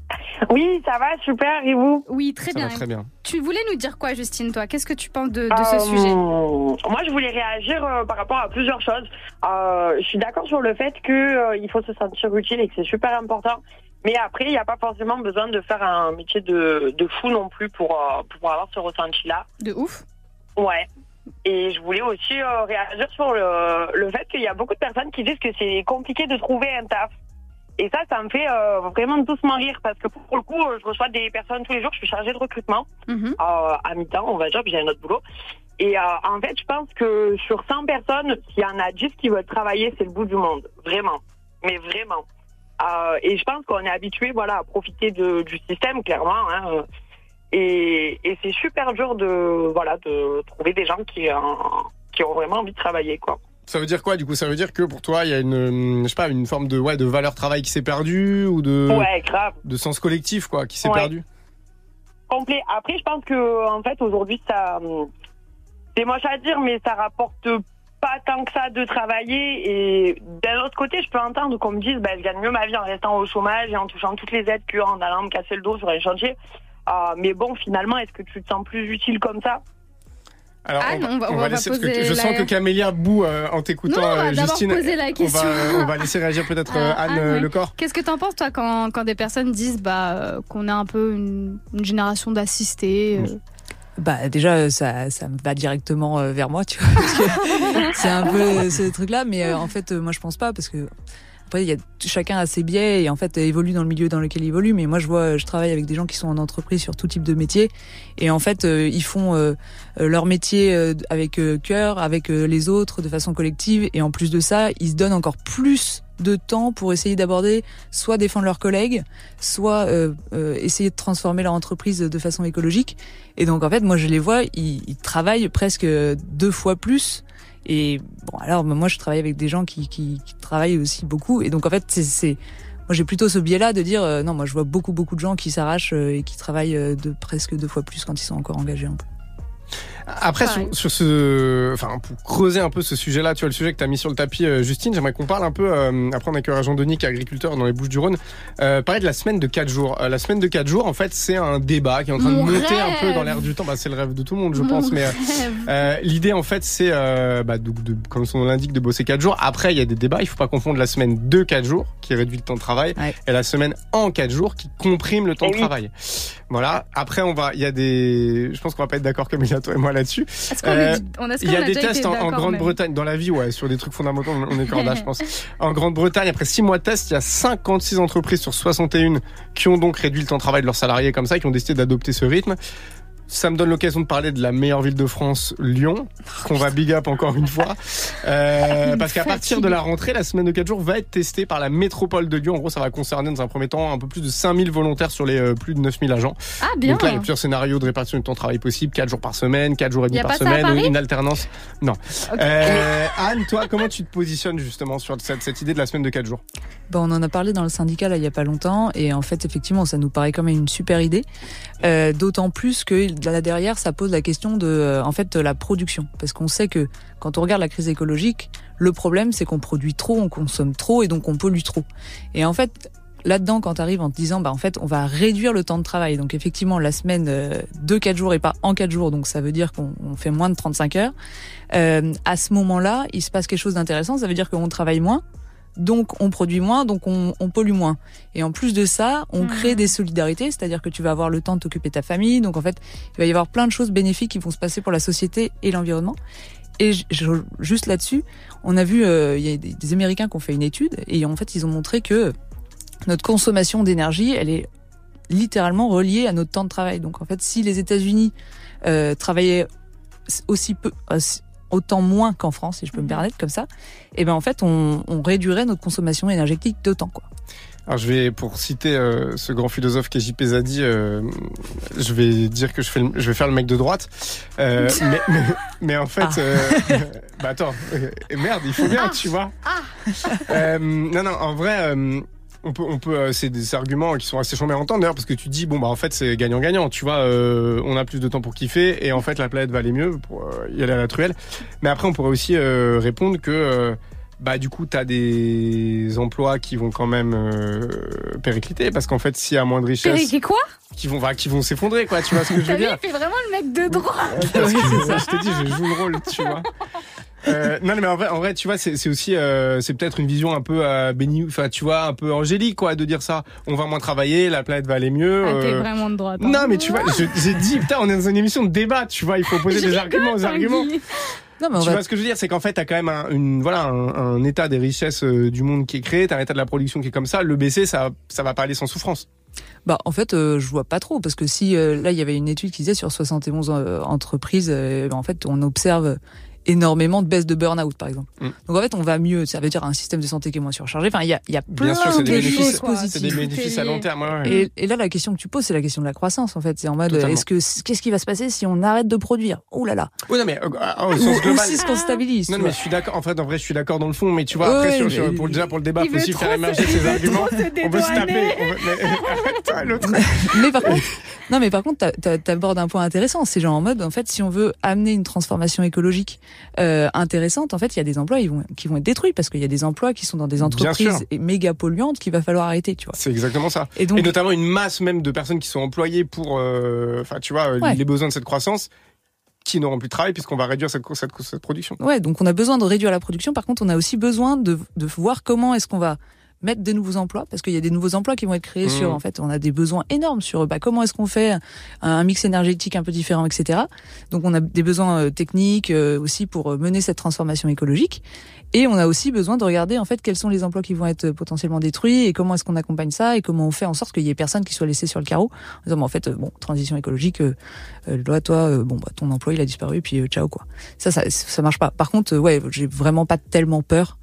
Oui, ça va, super, et vous? Oui, très Ça bien. va très bien. Tu voulais nous dire quoi Justine, toi? Qu'est-ce que tu penses de, de Euh, ce sujet? Moi, je voulais réagir euh, par rapport à plusieurs choses. Euh, je suis d'accord sur le fait que euh, il faut se sentir utile et que c'est super important. Mais après, il n'y a pas forcément besoin de faire un métier de, de fou non plus pour, euh, pour avoir ce ressenti-là. De ouf? Ouais. Et je voulais aussi euh, réagir sur le, le fait qu'il y a beaucoup de personnes qui disent que c'est compliqué de trouver un taf. Et ça, ça me fait euh, vraiment doucement rire parce que pour le coup, euh, je reçois des personnes tous les jours. Je suis chargée de recrutement Mhm. euh, à mi-temps, on va dire, puis j'ai un autre boulot. Et euh, en fait, je pense que sur 100 personnes, s'il y en a 10 qui veulent travailler, c'est le bout du monde. Vraiment. Mais vraiment. Et je pense qu'on est habitué voilà, à profiter de, du système, clairement. Hein. Et, et c'est super dur de, voilà, de trouver des gens qui, euh, qui ont vraiment envie de travailler. Quoi. Ça veut dire quoi, du coup? Ça veut dire que pour toi, il y a une, euh, je sais pas, une forme de, ouais, de valeur travail qui s'est perdue ou de, Ouais, grave. de sens collectif, quoi, qui s'est Ouais. perdu? complet. Après, je pense que en fait aujourd'hui, ça, c'est moche à dire, mais ça rapporte pas tant que ça de travailler. Et d'un autre côté, je peux entendre qu'on me dise, bah, je gagne mieux ma vie en restant au chômage et en touchant toutes les aides qu'en allant me casser le dos sur un chantier. Ah, mais bon, finalement, est-ce que tu te sens plus utile comme ça? Alors, Ah on, non, va, on va- on on va va laisser, parce que poser je la- sens que Camélia bout euh, en t'écoutant, Non, on va euh, Justine. poser la On va, on va laisser réagir peut-être euh, Euh, Anne Anne, euh, ouais. Lecor. Qu'est-ce que t'en penses, toi, quand, quand des personnes disent bah, euh, qu'on est un peu une, une génération d'assistés euh, Bah déjà ça, ça me va directement euh, vers moi, tu vois. c'est un peu euh, ce truc-là, mais euh, en fait euh, moi je pense pas parce que après il y a chacun a ses biais et en fait évolue dans le milieu dans lequel il évolue. Mais moi je vois, je travaille avec des gens qui sont en entreprise sur tout type de métier et en fait euh, ils font euh, euh, leur métier euh, avec euh, cœur, avec euh, les autres de façon collective et en plus de ça ils se donnent encore plus de temps pour essayer d'aborder soit défendre leurs collègues, soit euh, euh, essayer de transformer leur entreprise de façon écologique. Et donc en fait, moi je les vois, ils travaillent presque deux fois plus. Et bon, alors moi je travaille avec des gens qui, travaillent aussi beaucoup. Et donc en fait, c'est, moi j'ai plutôt ce biais-là de dire euh, non, moi je vois beaucoup beaucoup de gens qui s'arrachent euh, et qui travaillent euh, de presque deux fois plus quand ils sont encore engagés un peu. Après, sur, sur ce, enfin, pour creuser un peu ce sujet-là, tu vois, le sujet que tu as mis sur le tapis, euh, Justine, j'aimerais qu'on parle un peu, euh, après on accueillera Jean-Denis qui est agriculteur dans les Bouches-du-Rhône, euh, parler de la semaine de 4 jours. Euh, la semaine de 4 jours, en fait, c'est un débat qui est en train Mon de monter un peu dans l'air du temps. Bah, c'est le rêve de tout le monde, je Mon pense, mais euh, euh, l'idée, en fait, c'est, euh, bah, de, de- comme son nom l'indique, de bosser 4 jours. Après, il y a des débats, il faut pas confondre la semaine de 4 jours, qui réduit le temps de travail, et la semaine en 4 jours, qui comprime le temps Eh de oui. travail. Voilà. Après, on va, il y a des, je pense qu'on va pas être d'accord comme il y a toi et moi là-dessus. On- est-ce il y a des tests en, Grande-Bretagne, dans la vie, ouais, sur des trucs fondamentaux, on est corda, je pense. En Grande-Bretagne, après 6 mois de test, il y a 56 entreprises sur 61 qui ont donc réduit le temps de travail de leurs salariés comme ça, qui ont décidé d'adopter ce rythme. Ça me donne l'occasion de parler de la meilleure ville de France, Lyon, qu'on va big up encore une fois. Euh, parce qu'à partir de la rentrée, la semaine de 4 jours va être testée par la métropole de Lyon. En gros, ça va concerner dans un premier temps un peu plus de 5000 volontaires sur les euh, plus de 9000 agents. Ah, bien. Donc là, il y a plusieurs scénarios de répartition du temps de travail possible. 4 jours par semaine, 4 jours et demi par semaine, une alternance. Non. Euh, Anne, toi, comment tu te positionnes justement sur cette, cette idée de la semaine de 4 jours? Bon, on en a parlé dans le syndicat là il y a pas longtemps et en fait effectivement ça nous paraît quand même une super idée. Euh, D'autant plus que là derrière ça pose la question de euh, en fait la production. Parce qu'on sait que quand on regarde la crise écologique, le problème c'est qu'on produit trop, on consomme trop et donc on pollue trop. Et en fait là-dedans quand tu arrives en te disant bah en fait on va réduire le temps de travail. Donc effectivement la semaine euh, de 4 jours et pas en 4 jours. Donc ça veut dire qu'on on fait moins de 35 heures. Euh, à ce moment-là il se passe quelque chose d'intéressant. Ça veut dire qu'on travaille moins donc on produit moins, donc on, on pollue moins. Et en plus de ça, on crée des solidarités, c'est-à-dire que tu vas avoir le temps de t'occuper de ta famille. Donc en fait, il va y avoir plein de choses bénéfiques qui vont se passer pour la société et l'environnement. Et je- juste là-dessus, on a vu, euh, il y a des, des Américains qui ont fait une étude et en fait, ils ont montré que notre consommation d'énergie, elle est littéralement reliée à notre temps de travail. Donc en fait, si les États-Unis euh, travaillaient aussi peu, aussi- autant moins qu'en France, si je peux me permettre comme ça, et ben en fait, on, on réduirait notre consommation énergétique d'autant quoi. Alors je vais, pour citer euh, ce grand philosophe qui est JP Zadi, euh, je vais dire que je, fais le- je vais faire le mec de droite. Euh, mais, mais, mais en fait, Ah. euh, bah attends, euh, merde, il faut bien, tu vois. Euh, non, non, en vrai, euh, on peut, on peut, euh, c'est des arguments qui sont assez chambés à entendre d'ailleurs parce que tu dis bon bah en fait c'est gagnant-gagnant, tu vois, euh, on a plus de temps pour kiffer et en fait la planète va aller mieux pour euh, y aller à la truelle. Mais après on pourrait aussi euh, répondre que bah du coup t'as des emplois qui vont quand même péricliter parce qu'en fait s'il y a moins de richesse, Périquet quoi? qui vont, bah, qui vont s'effondrer quoi, tu vois ce que je veux dire? il fait vraiment le mec de ça, je te dis, je joue le rôle, tu vois. Euh, non, mais en vrai, en vrai, tu vois, c'est aussi, euh, c'est peut-être une vision un peu euh, béni, enfin, tu vois, un peu angélique, quoi, de dire ça. On va moins travailler, la planète va aller mieux. Ah, t'es euh. vraiment de droite. hein. Non, mais tu vois, j'ai dit, putain, on est dans une émission de débat, tu vois, il faut poser des arguments aux arguments. Non, mais tu va- vois ce que je veux dire, c'est qu'en fait, t'as quand même un, une, voilà, un, un état des richesses euh, du monde qui est créé, t'as un état de la production qui est comme ça. Le baisser, ça, ça va pas aller sans souffrance. Bah en fait, euh, je vois pas trop parce que si euh, là il y avait une étude qui disait sur 71 euh, entreprises, euh, en fait on observe énormément de baisse de burn-out par exemple. Mm. Donc en fait on va mieux, ça veut dire un système de santé qui est moins surchargé. Enfin il y a, il y a plein Bien sûr, c'est de des choses bénéfices, positives. c'est des bénéfices à long terme. ouais, ouais. Et, et là, la question que tu poses, c'est la question de la croissance, en fait. C'est en mode, est-ce que, qu'est-ce qui va se passer si on arrête de produire? Oh là là Oui, non, mais euh, au Ou- sens ou global. si qu'on stabilise. Non, mais je suis d'accord. En fait, en vrai, je suis d'accord dans le fond, mais tu vois, Ouais, après, sur, mais- pour, déjà pour le débat, Il faut aussi faire émerger ses arguments. On veut se taper. mais- par contre, non, mais par contre, t'a- t'a- t'abordes un point intéressant. C'est genre en mode, en fait, si on veut amener une transformation écologique euh, intéressante, en fait, il y a des emplois ils vont, qui vont être détruits parce qu'il y a des emplois qui sont dans des entreprises méga polluantes qu'il va falloir arrêter, tu vois. C'est exactement ça. Et donc- notamment une masse même de personnes qui sont employées pour, euh, enfin, tu vois, euh, Ouais. les besoins de cette croissance, qui n'auront plus de travail puisqu'on va réduire cette, cette, cette production. Ouais, donc on a besoin de réduire la production. Par contre, on a aussi besoin de, de voir comment est-ce qu'on va mettre de nouveaux emplois, parce qu'il y a des nouveaux emplois qui vont être créés Mmh. sur, en fait, on a des besoins énormes sur, bah, comment est-ce qu'on fait un, mix énergétique un peu différent, etc. Donc on a des besoins euh, techniques euh, aussi pour euh, mener cette transformation écologique. Et on a aussi besoin de regarder, en fait, quels sont les emplois qui vont être potentiellement détruits et comment est-ce qu'on accompagne ça et comment on fait en sorte qu'il y ait personne qui soit laissé sur le carreau. En disant, bah, en fait, bon, transition écologique, euh, euh, toi, euh, bon, bah, ton emploi, il a disparu, puis euh, ciao, quoi. Ça, ça, ça marche pas. Par contre, ouais, j'ai vraiment pas tellement peur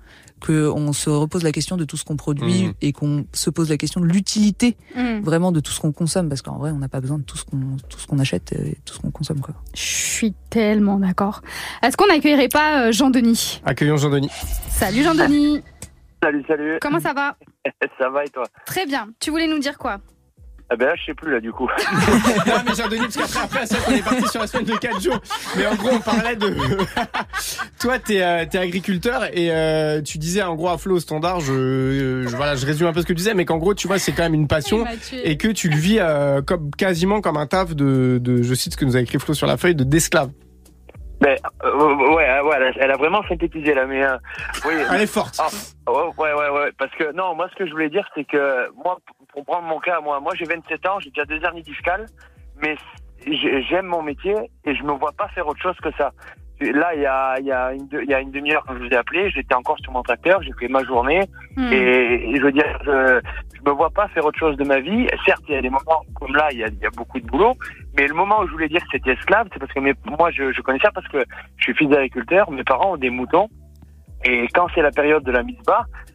qu'on se repose la question de tout ce qu'on produit Mhm. et qu'on se pose la question de l'utilité Mhm. vraiment de tout ce qu'on consomme parce qu'en vrai on n'a pas besoin de tout ce qu'on tout ce qu'on achète et tout ce qu'on consomme quoi. Je suis tellement d'accord. Est-ce qu'on n'accueillerait pas euh, Jean-Denis? Accueillons Jean-Denis. Salut Jean-Denis. Salut, salut. Comment ça va? Ça va et toi? Très bien. Tu voulais nous dire quoi? Eh ben là, je sais plus là du coup. non, mais Jean-Denis, parce qu'après, après, vrai qu'on est parti sur la semaine de 4 jours. Mais en gros, on parlait de. Toi, t'es euh, t'es agriculteur et euh, tu disais en gros à Flo au standard, je, euh, je- voilà, je résume un peu ce que tu disais, mais qu'en gros, tu vois, c'est quand même une passion et que tu le vis euh, comme quasiment comme un taf de, de, je cite ce que nous a écrit Flo sur la feuille, de d'esclave. Ben, euh, ouais, ouais, elle a, elle a vraiment synthétisé là, mais euh, oui. Elle est forte. Ah, ouais, ouais, ouais, parce que non, moi, ce que je voulais dire, c'est que moi, pour prendre mon cas, moi, moi, j'ai 27 ans, j'ai déjà deux hernies discales, mais j'ai- j'aime mon métier et je me vois pas faire autre chose que ça. Là, il y a, il y a une, il y a une demi-heure quand je vous ai appelé, j'étais encore sur mon tracteur, j'ai fait ma journée Hmm. et, et je veux dire, je, je me vois pas faire autre chose de ma vie. Certes, il y a des moments comme là, il y a, il y a beaucoup de boulot, Mais le moment où je voulais dire que c'était esclave, c'est parce que mes- moi, je, je connais ça parce que je suis fils d'agriculteur, mes parents ont des moutons. Et quand c'est la période de la mise-bas, euh,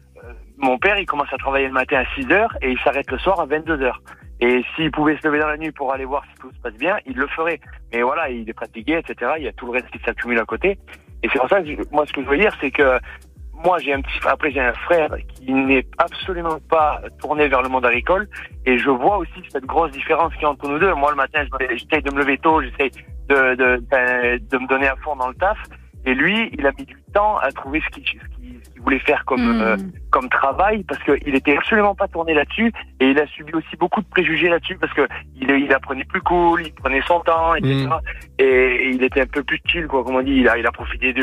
mon père, il commence à travailler le matin à 6 heures et il s'arrête le soir à 22 heures. Et s'il pouvait se lever dans la nuit pour aller voir si tout se passe bien, il le ferait. Mais voilà, il est fatigué, etc. Il y a tout le reste qui s'accumule à côté. Et c'est pour ça que moi, ce que je veux dire, c'est que moi, j'ai un petit, après, j'ai un frère qui n'est absolument pas tourné vers le monde agricole. Et je vois aussi cette grosse différence qu'il y a entre nous deux. Moi, le matin, je me- j'essaye de me lever tôt, j'essaye de, de, ben, de me donner à fond dans le taf. Et lui, il a mis du temps à trouver ce qu'il voulait faire comme, euh, comme travail parce qu'il était absolument pas tourné là-dessus et il a subi aussi beaucoup de préjugés là-dessus parce que il, il apprenait plus cool, il prenait son temps, etc. Et, et il était un peu plus chill, quoi, comme on dit. Il a, il a profité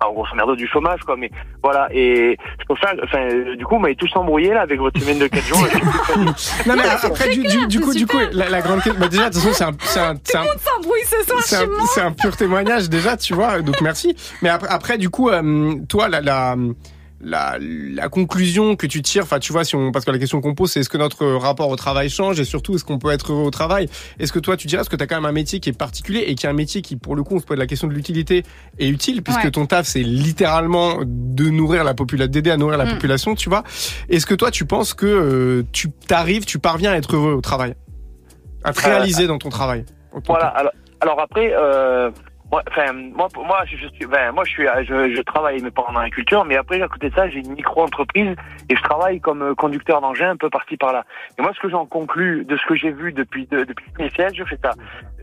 de, en grosso merdo du chômage, quoi. Mais voilà. Et c'est pour ça, enfin, du coup, vous m'avez tous embrouillé là avec votre semaine de 4 jours. Non mais après du, du, du coup du coup la, la grande question bah, déjà de toute façon c'est un c'est un, c'est un- un, c'est un pur témoignage déjà tu vois donc merci mais après, après du coup euh, toi la, la la, la conclusion que tu tires, enfin tu vois, si on, parce que la question qu'on pose, c'est est-ce que notre rapport au travail change et surtout est-ce qu'on peut être heureux au travail? Est-ce que toi tu dirais, est-ce que tu as quand même un métier qui est particulier et qui est un métier qui, pour le coup, on se pose la question de l'utilité est utile puisque Ouais. ton taf c'est littéralement de nourrir la population, d'aider à nourrir la Mm. population, tu vois Est-ce que toi tu penses que euh, tu t'arrives, tu parviens à être heureux au travail, à te Euh, réaliser dans ton travail? Voilà. Alors, alors après, euh, moi, enfin, moi, moi, je, suis, ben, moi, je suis, je, je travaille mais pas en agriculture, mais après, à côté de ça, j'ai une micro-entreprise et je travaille comme euh, conducteur d'engin un peu par-ci par-là. Et moi, ce que j'en conclus de ce que j'ai vu depuis de- depuis mes sièges, je fais ça.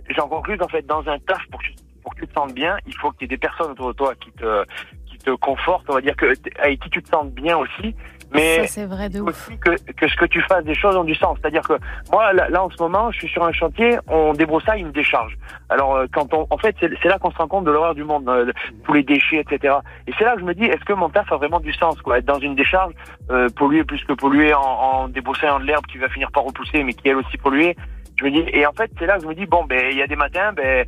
J'en conclus qu'en fait, dans un taf, pour que, pour que tu te sentes bien, il faut qu'il y ait des personnes autour de toi qui te qui te confortent, on va dire que avec qui tu te sens bien aussi. Mais c'est vrai de ouf. aussi que, que ce que tu fasses des choses ont du sens. C'est-à-dire que moi, là, là, en ce moment, je suis sur un chantier, on débroussaille une décharge. Alors, euh, quand on, en fait, c'est c'est là qu'on se rend compte de l'horreur du monde, euh, tous les déchets, etc. Et c'est là que je me dis, est-ce que mon taf a vraiment du sens, quoi? Être dans une décharge, euh, polluer plus que polluer en, en débroussaillant de l'herbe qui va finir par repousser, mais qui elle aussi polluée? Je me dis, et en fait, c'est là que je me dis, bon, ben, il y a des matins, ben,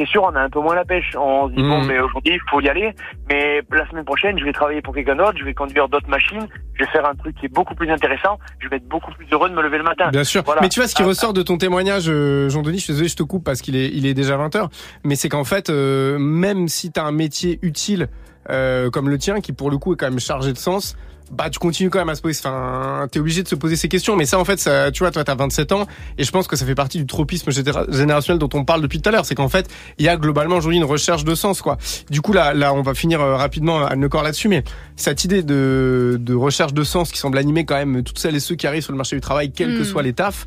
c'est sûr, on a un peu moins la pêche. On se dit, bon, Mhm. mais aujourd'hui, il faut y aller. Mais la semaine prochaine, je vais travailler pour quelqu'un d'autre, je vais conduire d'autres machines, je vais faire un truc qui est beaucoup plus intéressant, je vais être beaucoup plus heureux de me lever le matin. Bien sûr. Voilà. Mais tu vois, ce qui Ah, ressort de ton témoignage, euh, Jean-Denis, je suis désolé, je te coupe parce qu'il est, il est déjà 20h, mais c'est qu'en fait, euh, même si tu as un métier utile euh, comme le tien, qui pour le coup est quand même chargé de sens, bah tu continues quand même à se poser, enfin, t'es obligé de se poser ces questions. Mais ça, en fait, ça, tu vois, toi, t'as 27 ans, et je pense que ça fait partie du tropisme généra- générationnel dont on parle depuis tout à l'heure. C'est qu'en fait, il y a globalement aujourd'hui une recherche de sens, quoi. Du coup, là, là, on va finir euh, rapidement à le corps là-dessus, mais cette idée de, de recherche de sens qui semble animer quand même toutes celles et ceux qui arrivent sur le marché du travail, quels que Mm. soient les tafs.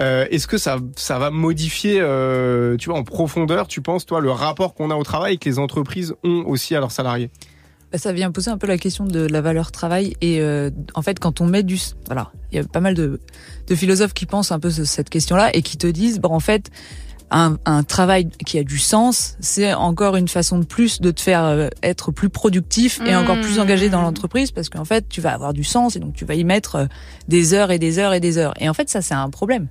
Euh, Est-ce que ça, ça va modifier, euh, tu vois, en profondeur, tu penses, toi, le rapport qu'on a au travail et que les entreprises ont aussi à leurs salariés? Ça vient poser un peu la question de la valeur travail et euh, en fait quand on met du voilà il y a pas mal de, de philosophes qui pensent un peu ce- cette question-là et qui te disent bon en fait un, un travail qui a du sens c'est encore une façon de plus de te faire euh, être plus productif et encore plus engagé dans l'entreprise parce qu'en fait tu vas avoir du sens et donc tu vas y mettre euh, des heures et des heures et des heures. Et en fait ça c'est un problème.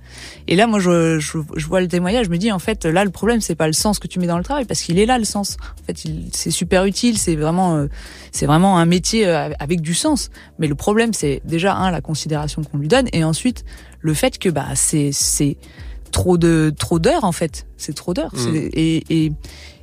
Et là moi je, je, je vois le témoignage je me dis en fait là le problème c'est pas le sens que tu mets dans le travail parce qu'il est là le sens. En fait c'est super utile c'est vraiment euh, c'est vraiment un métier avec du sens. Mais le problème, c'est déjà un la considération qu'on lui donne, et ensuite le fait que bah c'est c'est trop de trop d'heures en fait. C'est trop d'heures. Mm. Et, et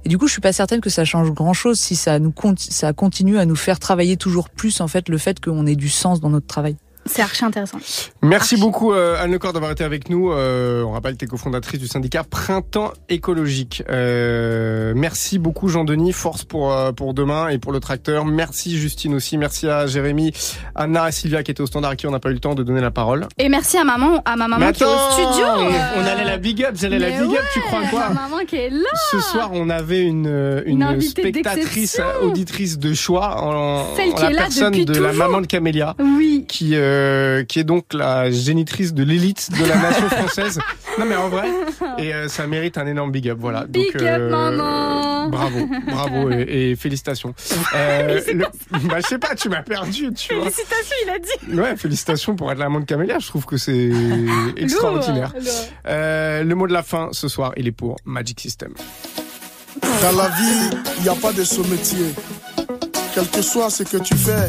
et du coup, je suis pas certaine que ça change grand chose si ça nous ça continue à nous faire travailler toujours plus en fait le fait qu'on ait du sens dans notre travail. C'est archi intéressant. Merci beaucoup euh, Anne Lecor d'avoir été avec nous. Euh, on rappelle que tu es cofondatrice du syndicat Printemps écologique. Euh, merci beaucoup Jean-Denis, force pour euh, pour demain et pour le tracteur. Merci Justine aussi, merci à Jérémy, Anna et Sylvia qui étaient au standard à qui on n'a pas eu le temps de donner la parole. Et merci à maman, à ma maman qui est au studio. on, on allait la big up, j'allais la big up, tu crois quoi Ma maman qui est là. Ce soir, on avait une, une, Une invitée spectatrice auditrice de choix en, Celle en qui la est là personne depuis de la maman de Camélia. Oui. Qui, euh, qui est donc la génitrice de l'élite de la nation française. non, mais en vrai. Et euh, ça mérite un énorme big up, voilà. Big donc, up, euh, maman. Bravo, bravo et, et félicitations. Euh, le- bah, je sais pas, tu m'as perdu, tu vois. Félicitations, il a dit. Ouais, félicitations pour être la de Camélia. Je trouve que c'est extraordinaire. Euh, le mot de la fin ce soir, il est pour Magic System. Dans la vie, il n'y a pas de sous-métier. Quel que soit ce que tu fais,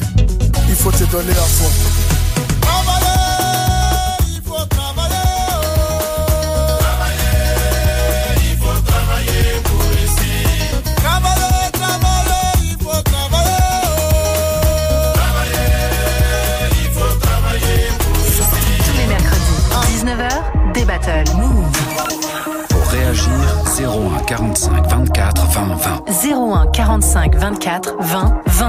il faut te donner à fond. Pour réagir, 01 45 24 20 20. 01 45 24 20 20.